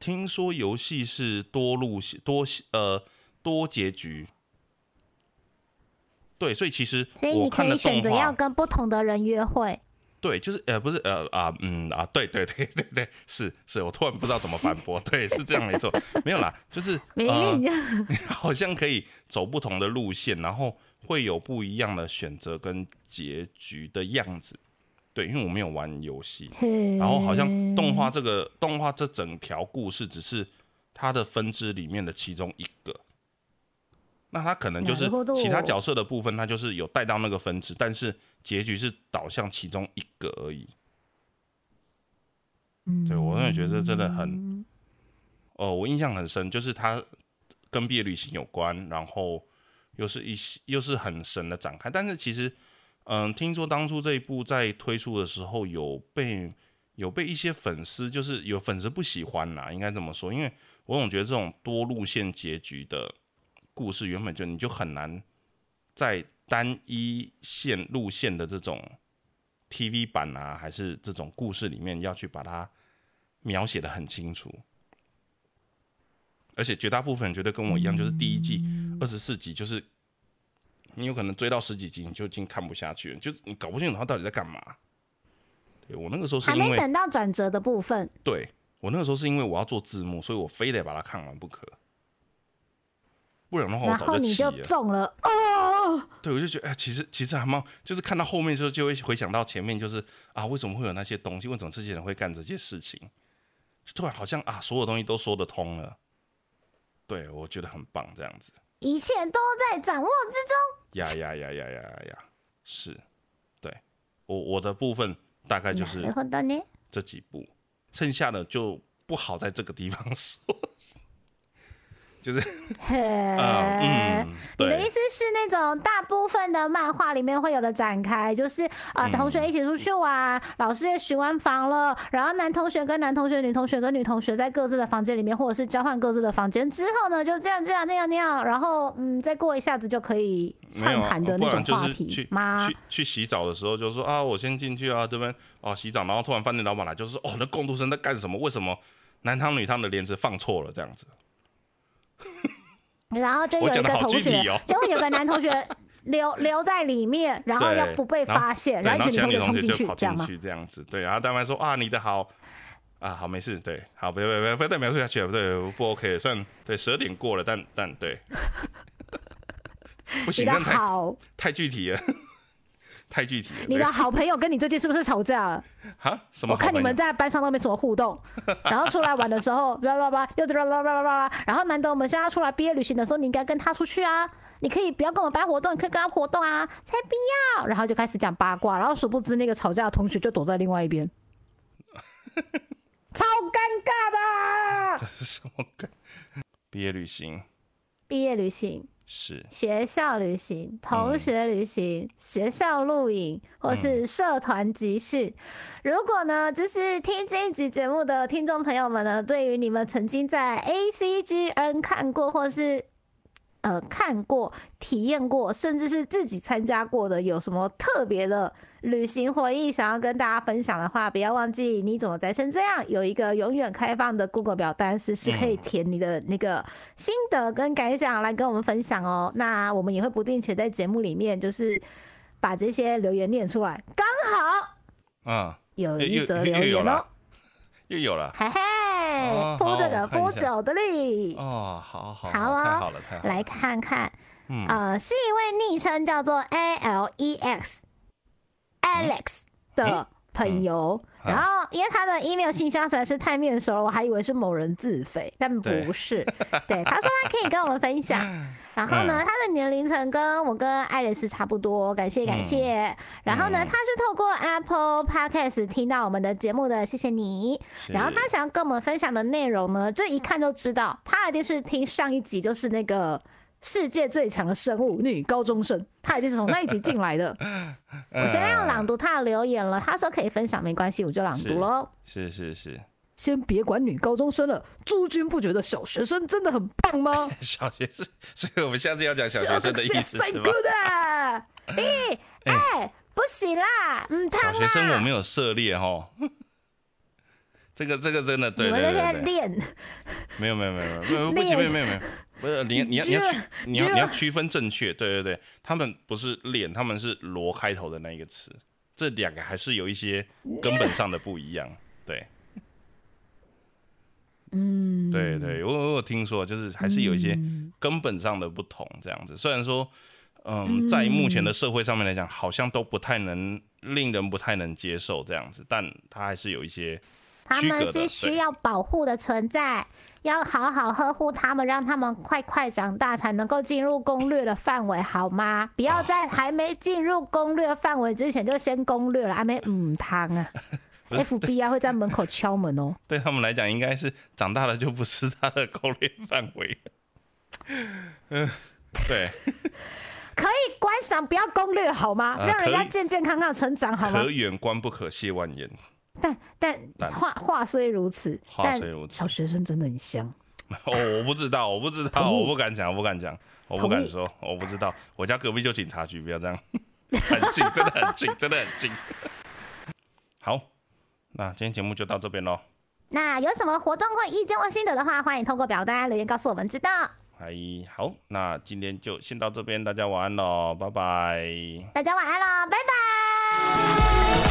听说游戏是多路线多呃多结局。对，所以其实所以你可以选择要跟不同的人约会。对，就是呃，不是呃啊嗯啊，对对对对对，是是，我突然不知道怎么反驳，[LAUGHS] 对，是这样没错，没有啦，就是明 [LAUGHS] 好像可以走不同的路线，然后会有不一样的选择跟结局的样子。对，因为我没有玩游戏，然后好像动画这个动画这整条故事只是它的分支里面的其中一个。那它可能就是なるほど其他角色的部分，它就是有带到那个分支，但是结局是导向其中一个而已。对我真的觉得这真的很，哦，我印象很深，就是它跟毕业旅行有关，然后 又是一些又是很神的展开。但是其实， 嗯，听说当初这一部在推出的时候有被有被一些粉丝，就是有粉丝不喜欢啦，应该这么说，因为我总觉得这种多路线结局的故事，原本就你就很难在单一线路线的这种 TV 版啊，还是这种故事里面要去把它描写的很清楚。而且绝大部分人觉得跟我一样，就是第一季二十四集，就是你有可能追到十几集，你就已经看不下去了，就你搞不清楚他到底在干嘛。对我那个时候是还因为没等到转折的部分，对我那个时候是因为我要做字幕，所以我非得把它看完不可，不然的话我然后你就早就了。中了哦。对，我就觉得哎、其实其实还蛮，就是看到后面的时候就会回想到前面，就是啊，为什么会有那些东西？为什么这些人会干这些事情？就突然好像啊，所有东西都说得通了。对，我觉得很棒，这样子。一切都在掌握之中。呀呀呀呀呀呀呀！是，对我我的部分大概就是？这几步，剩下的就不好在这个地方说，就是你的意思是那种大部分的漫画里面会有的展开，就是啊、嗯同学一起出去玩，老师也巡完房了，然后男同学跟男同学、女同学跟女同学在各自的房间里面，或者是交换各自的房间之后呢，就这样这样那样那样，然后嗯，再过一下子就可以畅谈的那种话题吗？去去洗澡的时候就说啊，我先进去啊，这边哦洗澡，然后突然饭店老板来就是哦，那工读生在干什么？为什么男汤女汤的帘子放错了这样子？[LAUGHS] 然后就有一个同学具体哦，就会有个男同学 [LAUGHS] 留留在里面，然后要不被发现，然后一群女同学冲进去，这样吗？进去这样子，对，然后大班说啊，你的好啊，好没事，对，好，别别别别再描述下去了，对，不 OK，算对十二点过了，但但对，不行，好，太具体了，太具体了，你的好朋友跟你最近是不是吵架了？哈什么我？看你们在班上都没什么互动，然后出来玩的时候，叭叭叭，又叭叭叭叭叭，然后难得我们现在要出来毕业旅行的时候，你应该跟他出去啊。你可以不要跟我们班活动，你可以跟他活动啊，才不要！然后就开始讲八卦，然后殊不知那个吵架的同学就躲在另外一边，超尴尬的。这是什么梗？毕业旅行毕业旅行、是。学校旅行、同学旅行、学校露营，或是社团集训。如果呢，就是听这一集节目的听众朋友们呢，对于你们曾经在 ACGN 看过，或是呃看过、体验过，甚至是自己参加过的，有什么特别的旅行回忆想要跟大家分享的话，不要忘记你怎么宅成这样，有一个永远开放的 Google 表单，是是可以填你的那个心得跟感想来跟我们分享哦。那我们也会不定期在节目里面就是把这些留言念出来，刚好啊，有一则留言哦，，又有了。嘿嘿哦，铺这好个铺酒的力。哦，好好好哦太好了，太好了，来看看，嗯。呃，是一位昵称叫做 A L E X Alex 的朋友。嗯然后，因为他的 email 信箱实在是太面熟了，我还以为是某人自费，但不是。对，[LAUGHS] 他说他可以跟我们分享。[LAUGHS] 然后呢，嗯他的年龄层跟我跟爱丽丝差不多，感谢感谢。然后呢，嗯他是透过 Apple Podcast 听到我们的节目的，谢谢你。然后他想要跟我们分享的内容呢，这一看就知道，他一定是听上一集，就是那个世界最强的生物女高中生，她一定是从那一集进来的。[LAUGHS] 我现在要朗读她的留言了，她说可以分享，没关系，我就朗读喽。是是是，先别管女高中生了，诸君不觉得小学生真的很棒吗？[LAUGHS] 小学生，所以我们下次要讲小学生的意思太是吧？good 啊！[LAUGHS] 咦，哎，不行啦，嗯，小他学生我没有涉猎哈，这个这个真的对你们那些练，没有没有没有没有不行没有没有没有，不是你你要你要区你要你要区分正确，对对对，他们不是脸，他们是罗开头的那一个词，这两个还是有一些根本上的不一样，对。嗯，对对，我我有听说，就是还是有一些根本上的不同，这样子。虽然说，嗯，在目前的社会上面来讲，好像都不太能令人不太能接受这样子，但它还是有一些他们是需要保护的存在，要好好呵护他们，让他们快快长大，才能够进入攻略的范围，好吗？不要在还没进入攻略范围之前就先攻略了，还没嗯汤啊！[LAUGHS] FBI 会在门口敲门哦。对他们来讲，应该是长大了就不是他的攻略范围。嗯 [LAUGHS] 对，[LAUGHS] 可以观赏，不要攻略好吗？啊让人家健健康康成长好吗可？远观不可亵玩焉。但但但话话虽如此，话但虽如此小学生真的很香。[LAUGHS] 哦，我不知道，我不知道，我不敢讲，我不敢讲，我不敢说，我不知道。我家隔壁就警察局，不要这样，[LAUGHS] 很近，真的很近，真的很近。好，那今天节目就到这边喽。那有什么活动或意见或心得的话，欢迎通过表单留言告诉我们知道。哎好，那今天就先到这边，大家晚安喽，拜拜。大家晚安喽，拜拜。